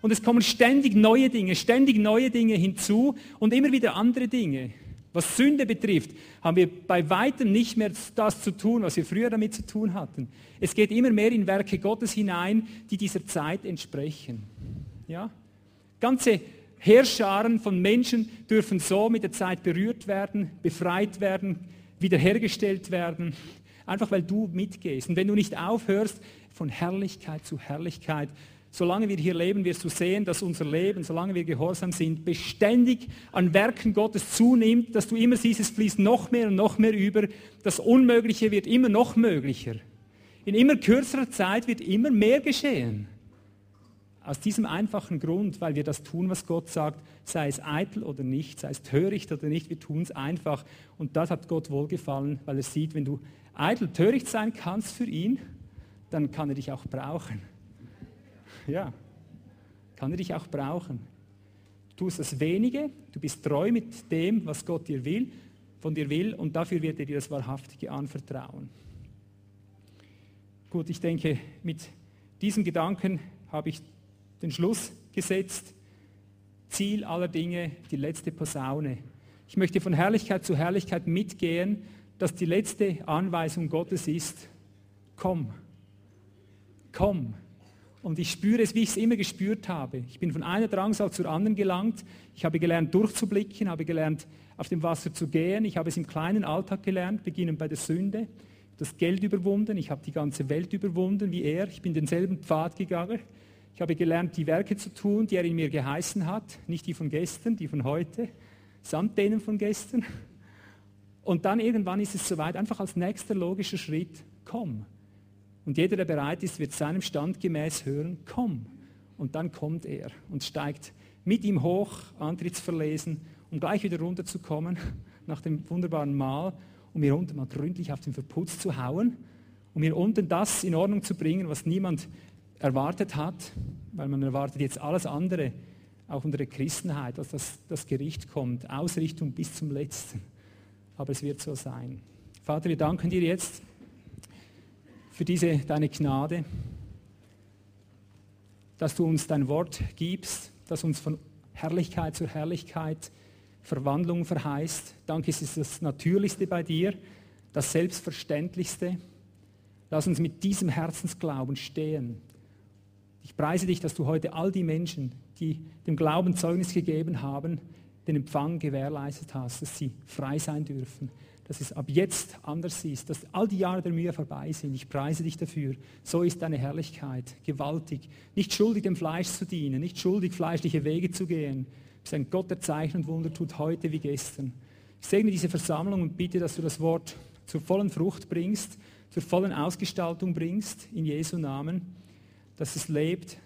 Und es kommen ständig neue Dinge, ständig neue Dinge hinzu und immer wieder andere Dinge. Was Sünde betrifft, haben wir bei weitem nicht mehr das zu tun, was wir früher damit zu tun hatten. Es geht immer mehr in Werke Gottes hinein, die dieser Zeit entsprechen. Ja? Ganze Heerscharen von Menschen dürfen so mit der Zeit berührt werden, befreit werden, wiederhergestellt werden, einfach weil du mitgehst. Und wenn du nicht aufhörst, von Herrlichkeit zu Herrlichkeit solange wir hier leben, wirst du sehen, dass unser Leben, solange wir gehorsam sind, beständig an Werken Gottes zunimmt, dass du immer siehst, es fließt noch mehr und noch mehr über. Das Unmögliche wird immer noch möglicher. In immer kürzerer Zeit wird immer mehr geschehen. Aus diesem einfachen Grund, weil wir das tun, was Gott sagt, sei es eitel oder nicht, sei es töricht oder nicht, wir tun es einfach. Und das hat Gott wohlgefallen, weil er sieht, wenn du eitel, töricht sein kannst für ihn, dann kann er dich auch brauchen. Ja, kann er dich auch brauchen. Du tust das Wenige, du bist treu mit dem, was Gott dir will, von dir will und dafür wird er dir das Wahrhaftige anvertrauen. Gut, ich denke, mit diesem Gedanken habe ich den Schluss gesetzt. Ziel aller Dinge, die letzte Posaune. Ich möchte von Herrlichkeit zu Herrlichkeit mitgehen, dass die letzte Anweisung Gottes ist, komm, komm. Und ich spüre es, wie ich es immer gespürt habe. Ich bin von einer Drangsal zur anderen gelangt. Ich habe gelernt, durchzublicken, habe gelernt, auf dem Wasser zu gehen. Ich habe es im kleinen Alltag gelernt, beginnend bei der Sünde. Das Geld überwunden. Ich habe die ganze Welt überwunden wie er. Ich bin denselben Pfad gegangen. Ich habe gelernt, die Werke zu tun, die er in mir geheißen hat. Nicht die von gestern, die von heute, samt denen von gestern. Und dann irgendwann ist es soweit, einfach als nächster logischer Schritt, komm, und jeder, der bereit ist, wird seinem Stand gemäß hören, komm. Und dann kommt er und steigt mit ihm hoch, Antrittsverlesen, um gleich wieder runterzukommen nach dem wunderbaren Mahl, um hier unten mal gründlich auf den Verputz zu hauen, um hier unten das in Ordnung zu bringen, was niemand erwartet hat, weil man erwartet jetzt alles andere, auch unter der Christenheit, dass das, das Gericht kommt, Ausrichtung bis zum Letzten. Aber es wird so sein. Vater, wir danken dir jetzt für diese deine Gnade, dass du uns dein Wort gibst, das uns von Herrlichkeit zu Herrlichkeit Verwandlung verheißt. Danke, es ist das Natürlichste bei dir, das Selbstverständlichste. Lass uns mit diesem Herzensglauben stehen. Ich preise dich, dass du heute all die Menschen, die dem Glauben Zeugnis gegeben haben, den Empfang gewährleistet hast, dass sie frei sein dürfen, dass es ab jetzt anders ist, dass all die Jahre der Mühe vorbei sind. Ich preise dich dafür. So ist deine Herrlichkeit gewaltig. Nicht schuldig, dem Fleisch zu dienen, nicht schuldig, fleischliche Wege zu gehen. Du bist ein Gott, der Zeichen und Wunder tut heute wie gestern. Ich segne diese Versammlung und bitte, dass du das Wort zur vollen Frucht bringst, zur vollen Ausgestaltung bringst, in Jesu Namen, dass es lebt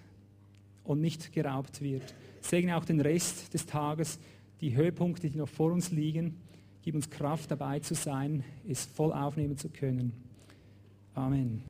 und nicht geraubt wird. Ich segne auch den Rest des Tages, die Höhepunkte, die noch vor uns liegen. Gib uns Kraft dabei zu sein, es voll aufnehmen zu können. Amen.